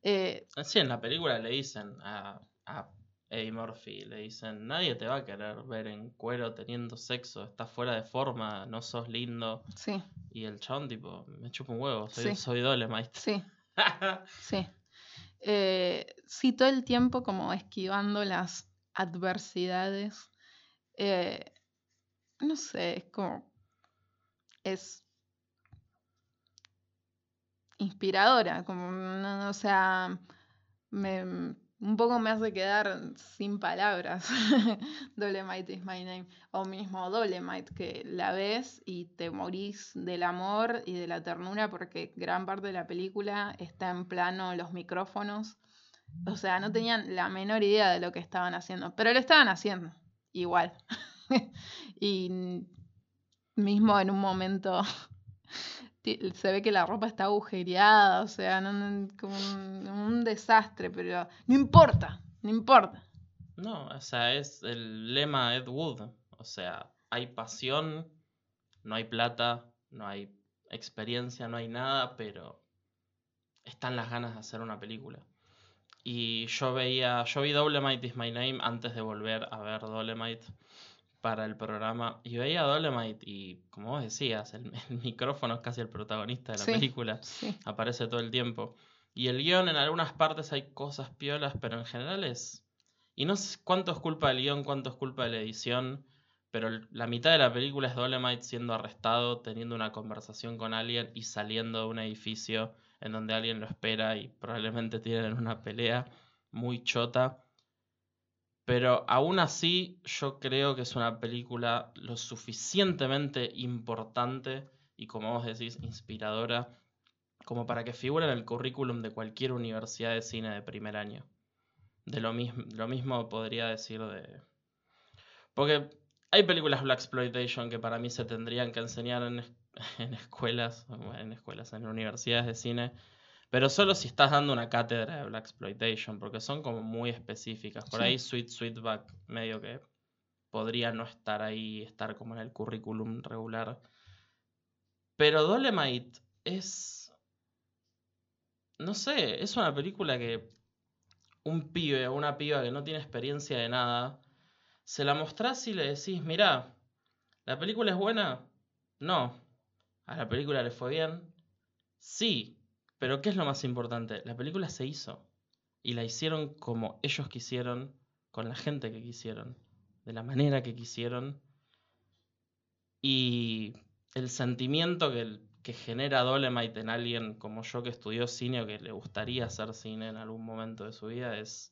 Eh, Sí, en la película le dicen a, a Eddie Murphy, le dicen, nadie te va a querer ver en cuero teniendo sexo, estás fuera de forma, no sos lindo. sí, Y el chabón tipo, me chupa un huevo, soy, Sí. soy Dolemite. sí, sí. Eh, sí, todo el tiempo como esquivando las adversidades. Eh, no sé, es como. Es inspiradora, como, no, o sea, me, un poco me hace quedar sin palabras. Dolemite is my name. O mismo Dolemite, que la ves y te morís del amor y de la ternura porque gran parte de la película está en plano los micrófonos. O sea, no tenían la menor idea de lo que estaban haciendo, pero lo estaban haciendo igual. y mismo en un momento se ve que la ropa está agujereada, o sea, no- como un, un desastre, pero no importa, no importa. No, o sea, es el lema Ed Wood. O sea, hay pasión, no hay plata, no hay experiencia, no hay nada, pero están las ganas de hacer una película. Y yo veía, yo vi Dolemite is My Name antes de volver a ver Dolemite, para el programa y veía a Dolemite y, como vos decías, el, el micrófono es casi el protagonista de la Sí. película. Sí. Aparece todo el tiempo. Y el guion, en algunas partes hay cosas piolas, pero en general es. Y no sé cuánto es culpa del guion, cuánto es culpa de la edición. Pero la mitad de la película es Dolemite siendo arrestado, teniendo una conversación con alguien y saliendo de un edificio en donde alguien lo espera y probablemente tienen una pelea muy chota. Pero aún así, yo creo que es una película lo suficientemente importante y, como vos decís, inspiradora, como para que figure en el currículum de cualquier universidad de cine de primer año. De lo mismo, lo mismo podría decir de. Porque hay películas Black Exploitation que para mí se tendrían que enseñar en, en escuelas, en escuelas, en universidades de cine, pero solo si estás dando una cátedra de Black Exploitation, porque son como muy específicas. Por Sí. ahí Sweet Sweetback medio que podría no estar ahí, estar como en el currículum regular. Pero Dolemite es. No sé, es una película que un pibe o una piba que no tiene experiencia de nada, se la mostrás y le decís, mirá, ¿la película es buena? No. ¿A la película le fue bien? Sí. Pero ¿qué es lo más importante? La película se hizo. Y la hicieron como ellos quisieron, con la gente que quisieron, de la manera que quisieron. Y el sentimiento que, que genera Dolemite en alguien como yo que estudió cine o que le gustaría hacer cine en algún momento de su vida es,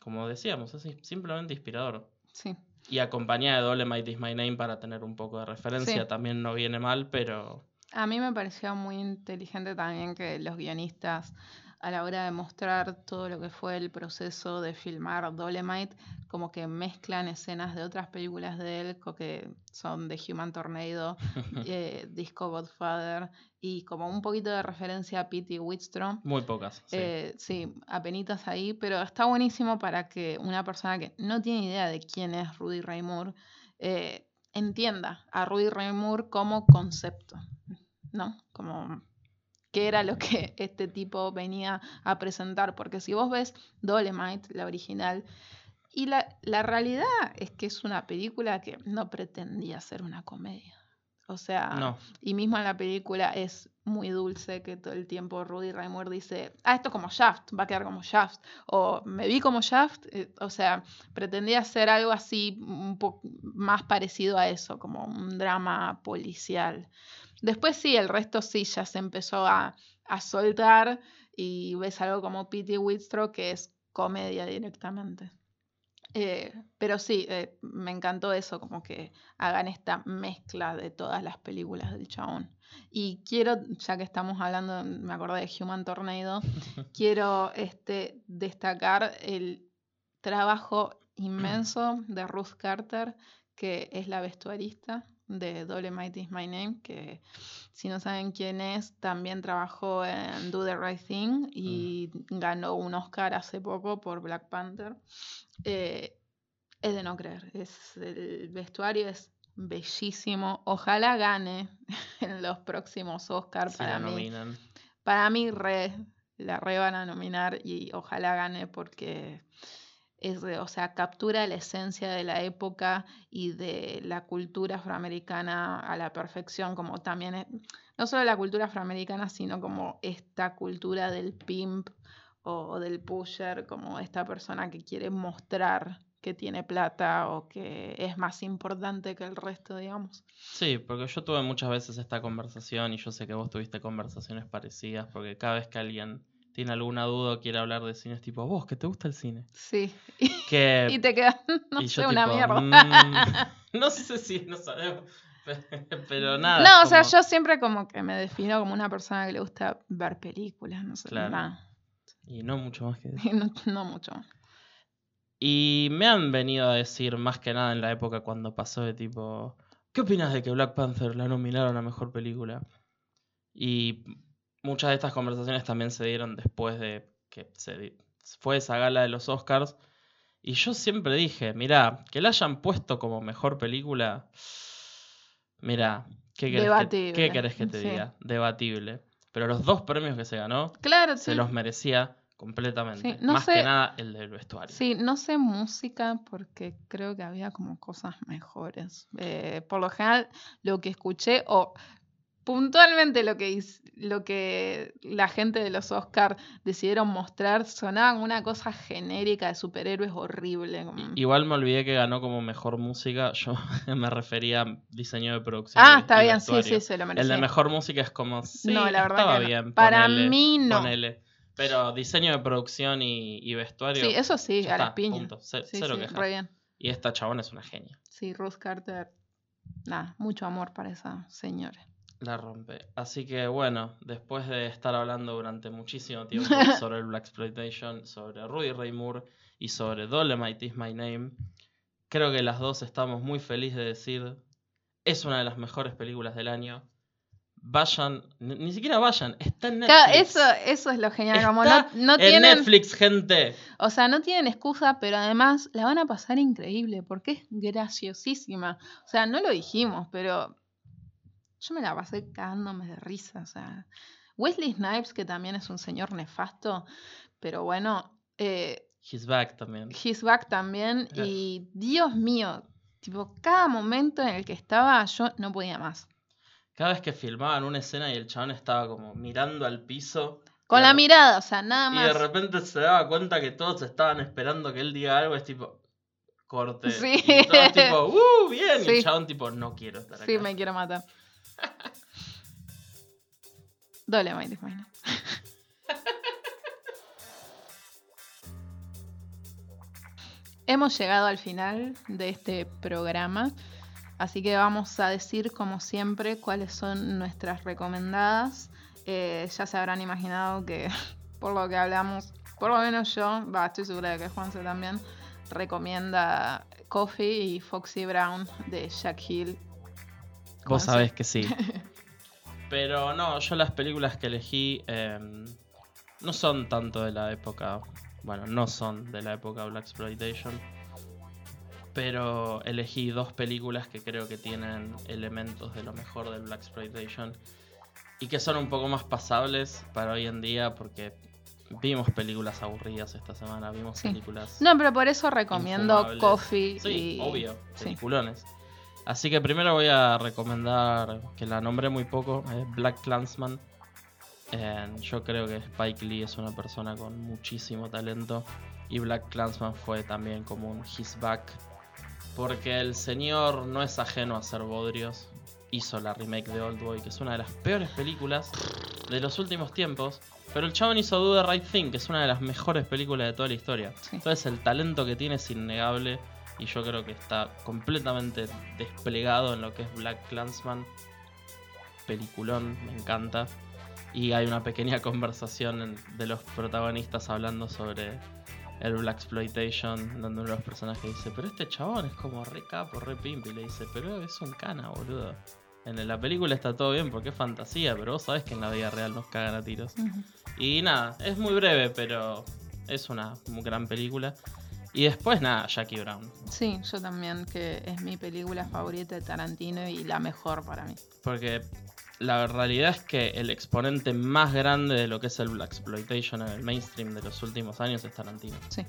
como decíamos, es simplemente inspirador. Sí. Y acompañada de Dolemite is My Name para tener un poco de referencia Sí. también no viene mal, pero A mí me pareció muy inteligente también que los guionistas, a la hora de mostrar todo lo que fue el proceso de filmar Dolemite, como que mezclan escenas de otras películas de él, que son The Human Tornado, eh, Disco Godfather, y como un poquito de referencia a Pete Whitstrom. muy pocas. Sí. Eh, sí, apenitas ahí, pero está buenísimo para que una persona que no tiene idea de quién es Rudy Ray Moore eh, entienda a Rudy Ray Moore como concepto, ¿no? Como qué era lo que este tipo venía a presentar, porque si vos ves Dolemite, la original, y la, la realidad es que es una película que no pretendía ser una comedia. O sea, no, y mismo en la película es muy dulce que todo el tiempo Rudy Ray Moore dice, ah, esto es como Shaft, va a quedar como Shaft. O me vi como Shaft, eh, o sea, pretendía hacer algo así un poco más parecido a eso, como un drama policial. Después sí, el resto sí ya se empezó a, a soltar y ves algo como Pity Whitstro que es comedia directamente. Eh, pero sí, eh, me encantó eso, como que hagan esta mezcla de todas las películas del chabón. Y quiero, ya que estamos hablando, me acordé de Human Tornado, quiero este, destacar el trabajo inmenso de Ruth Carter, que es la vestuarista de Dolemite is My Name, que si no saben quién es, también trabajó en Do the Right Thing y ganó un Oscar hace poco por Black Panther. Eh, es de no creer, es, el vestuario es bellísimo. Ojalá gane en los próximos Oscars si para mí. nominan. Para mí, re, la re van a nominar y ojalá gane porque es, o sea, captura la esencia de la época y de la cultura afroamericana a la perfección, como también, es- no solo la cultura afroamericana, sino como esta cultura del pimp o del pusher, como esta persona que quiere mostrar que tiene plata o que es más importante que el resto, digamos. Sí, porque yo tuve muchas veces esta conversación y yo sé que vos tuviste conversaciones parecidas, porque cada vez que alguien tiene alguna duda o quiere hablar de cine es tipo, vos, que te gusta el cine. Sí, Que, y te queda, no sé, una tipo, mierda. "Mm, no sé si no sabemos, pero nada. No, o sea, yo siempre como que me defino como una persona que le gusta ver películas, no sé, Claro. nada. Y no mucho más que eso. No, no mucho. Y me han venido a decir más que nada en la época cuando pasó de tipo, ¿qué opinas de que Black Panther la nominaron a mejor película? Y muchas de estas conversaciones también se dieron después de que se fue esa gala de los Oscars. Y yo siempre dije, mira, que la hayan puesto como mejor película, mira, ¿qué querés, que, ¿qué querés que te sí. diga? Debatible. Pero los dos premios que se ganó, Claro, se sí. los merecía completamente. Sí, no Más sé- que nada el del vestuario. Sí, no sé música porque creo que había como cosas mejores. Eh, por lo general, lo que escuché o puntualmente lo que, lo que la gente de los Oscar decidieron mostrar sonaba como una cosa genérica de superhéroes horrible. Igual me olvidé que ganó como mejor música. Yo me refería a diseño de producción. ah, está bien, sí, sí, se lo El merecía. de mejor música es como. Sí, no, la verdad estaba que no. bien. Para ponele, mí no. ponele. Pero diseño de producción y, y vestuario. Sí, eso sí, a las está, piñas. Sí, cero sí, bien. Y esta chabona es una genia. Sí, Ruth Carter. Nada, mucho amor para esa señora. La rompe. Así que bueno, después de estar hablando durante muchísimo tiempo sobre el Black Exploitation, sobre Rudy Ray Moore y sobre Dolemite is My Name, creo que las dos estamos muy felices de decir es una de las mejores películas del año. Vayan, ni, siquiera vayan, está en Netflix. Claro, eso, eso es lo genial. Como no, no en tienen. Netflix, gente. O sea, no tienen excusa, pero además la van a pasar increíble porque es graciosísima. O sea, no lo dijimos, pero yo me la pasé cagándome de risa. O sea, Wesley Snipes, que también es un señor nefasto, pero bueno, eh, He's back también. His Back también. Y Dios mío, tipo, cada momento en el que estaba, yo no podía más. Cada vez que filmaban una escena y el chabón estaba como mirando al piso. Con la mirada, o sea, nada Y de más. repente se daba cuenta que todos estaban esperando que él diga algo, es tipo, corte. Sí. Y todos tipo, ¡uh! Bien. Y el chabón tipo, no quiero estar acá. Sí, me quiero matar. Dole, Mighty Mine. Hemos llegado al final de este programa, así que vamos a decir, como siempre, cuáles son nuestras recomendadas. Eh, ya se habrán imaginado que, por lo que hablamos, por lo menos yo, estoy segura de que Juanse también, recomienda Coffee y Foxy Brown de Jack Hill. Vos sabés que sí. Pero no, yo las películas que elegí eh, no son tanto de la época. Bueno, no son de la época Black Exploitation. Pero elegí dos películas que creo que tienen elementos de lo mejor del Black Exploitation. Y que son un poco más pasables para hoy en día porque vimos películas aburridas esta semana, vimos Sí. películas... No, pero por eso recomiendo. Coffee. Sí, y... obvio, sí. Así que primero voy a recomendar, que la nombré muy poco, es Black Clansman. Eh, yo creo que Spike Lee es una persona con muchísimo talento y Black Clansman fue también como un his back. Porque el señor no es ajeno a hacer bodrios. Hizo la remake de Old Boy, que es una de las peores películas de los últimos tiempos. Pero el chabón hizo Do the Right Thing, que es una de las mejores películas de toda la historia. Sí. Entonces el talento que tiene es innegable y yo creo que está completamente desplegado en lo que es Black Clansman. Peliculón, me encanta. Y hay una pequeña conversación en- de los protagonistas hablando sobre el Black Exploitation, donde uno de los personajes dice, pero este chabón es como re capo, re pimp, y le dice, pero es un cana, boludo. En la película está todo bien porque es fantasía, pero vos sabés que en la vida real nos cagan a tiros. Y nada, es muy breve, pero es una gran película. Y después nada, Jackie Brown. Sí, yo también, que es mi película favorita de Tarantino y la mejor para mí. Porque la realidad es que el exponente más grande de lo que es el Black Exploitation en el mainstream de los últimos años es Tarantino. Sí.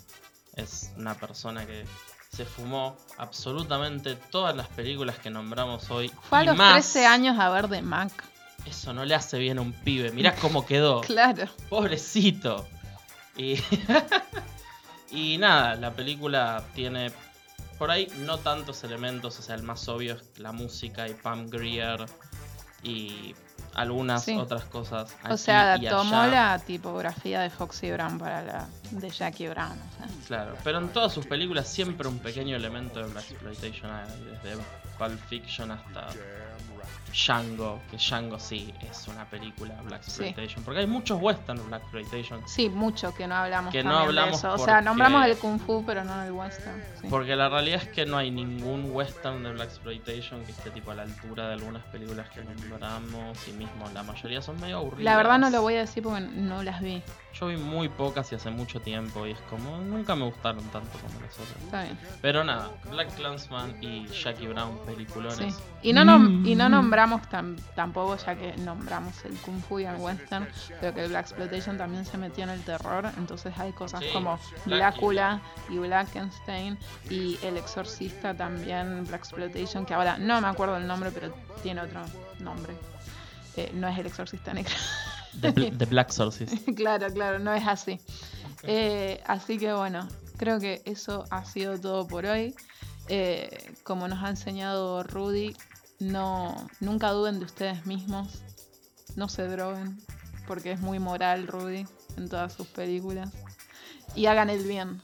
Es una persona que se fumó absolutamente todas las películas que nombramos hoy. Fue a y los más. 13 años a ver de Mac. Eso no le hace bien a un pibe. Mirá cómo quedó. Claro. Pobrecito. Y, y nada, la película tiene por ahí no tantos elementos, o sea, el más obvio es la música y Pam Grier y algunas Sí. otras cosas. O sea, y tomó allá. la tipografía de Foxy Brown para la de Jackie Brown. o sea. Claro, pero en todas sus películas siempre un pequeño elemento de Black Exploitation hay, desde Pulp Fiction hasta Django, que Django sí es una película Black Sí. Exploitation, porque hay muchos western Black Exploitation. Sí, mucho que no hablamos Que no de hablamos eso. O sea, nombramos el Kung Fu, pero no el Western. sí. Porque la realidad es que no hay ningún western de Black Exploitation que esté tipo a la altura de algunas películas que nombramos y mismo la mayoría son medio aburridas. La verdad no lo voy a decir porque no las vi. Yo vi muy pocas y hace mucho tiempo y es como nunca me gustaron tanto como las otras. Está bien. Pero nada, Black Clansman y Jackie Brown Sí. peliculones. Y no, nom- y no Mm. nombramos tam- tampoco, ya que nombramos el Kung Fu y el Western, pero que el Black Exploitation también se metió en el terror. Entonces hay cosas Sí, como Drácula. Drácula y Blackenstein y El Exorcista también, Black Exploitation, que ahora no me acuerdo el nombre, pero tiene otro nombre. Eh, no es El Exorcista Negro. The, Bl- The Black Exorcist. claro, claro, no es así. Eh, así que bueno, creo que eso ha sido todo por hoy. Eh, como nos ha enseñado Rudy, no, nunca duden de ustedes mismos, no se droguen, porque es muy moral Rudy en todas sus películas. Y hagan el bien,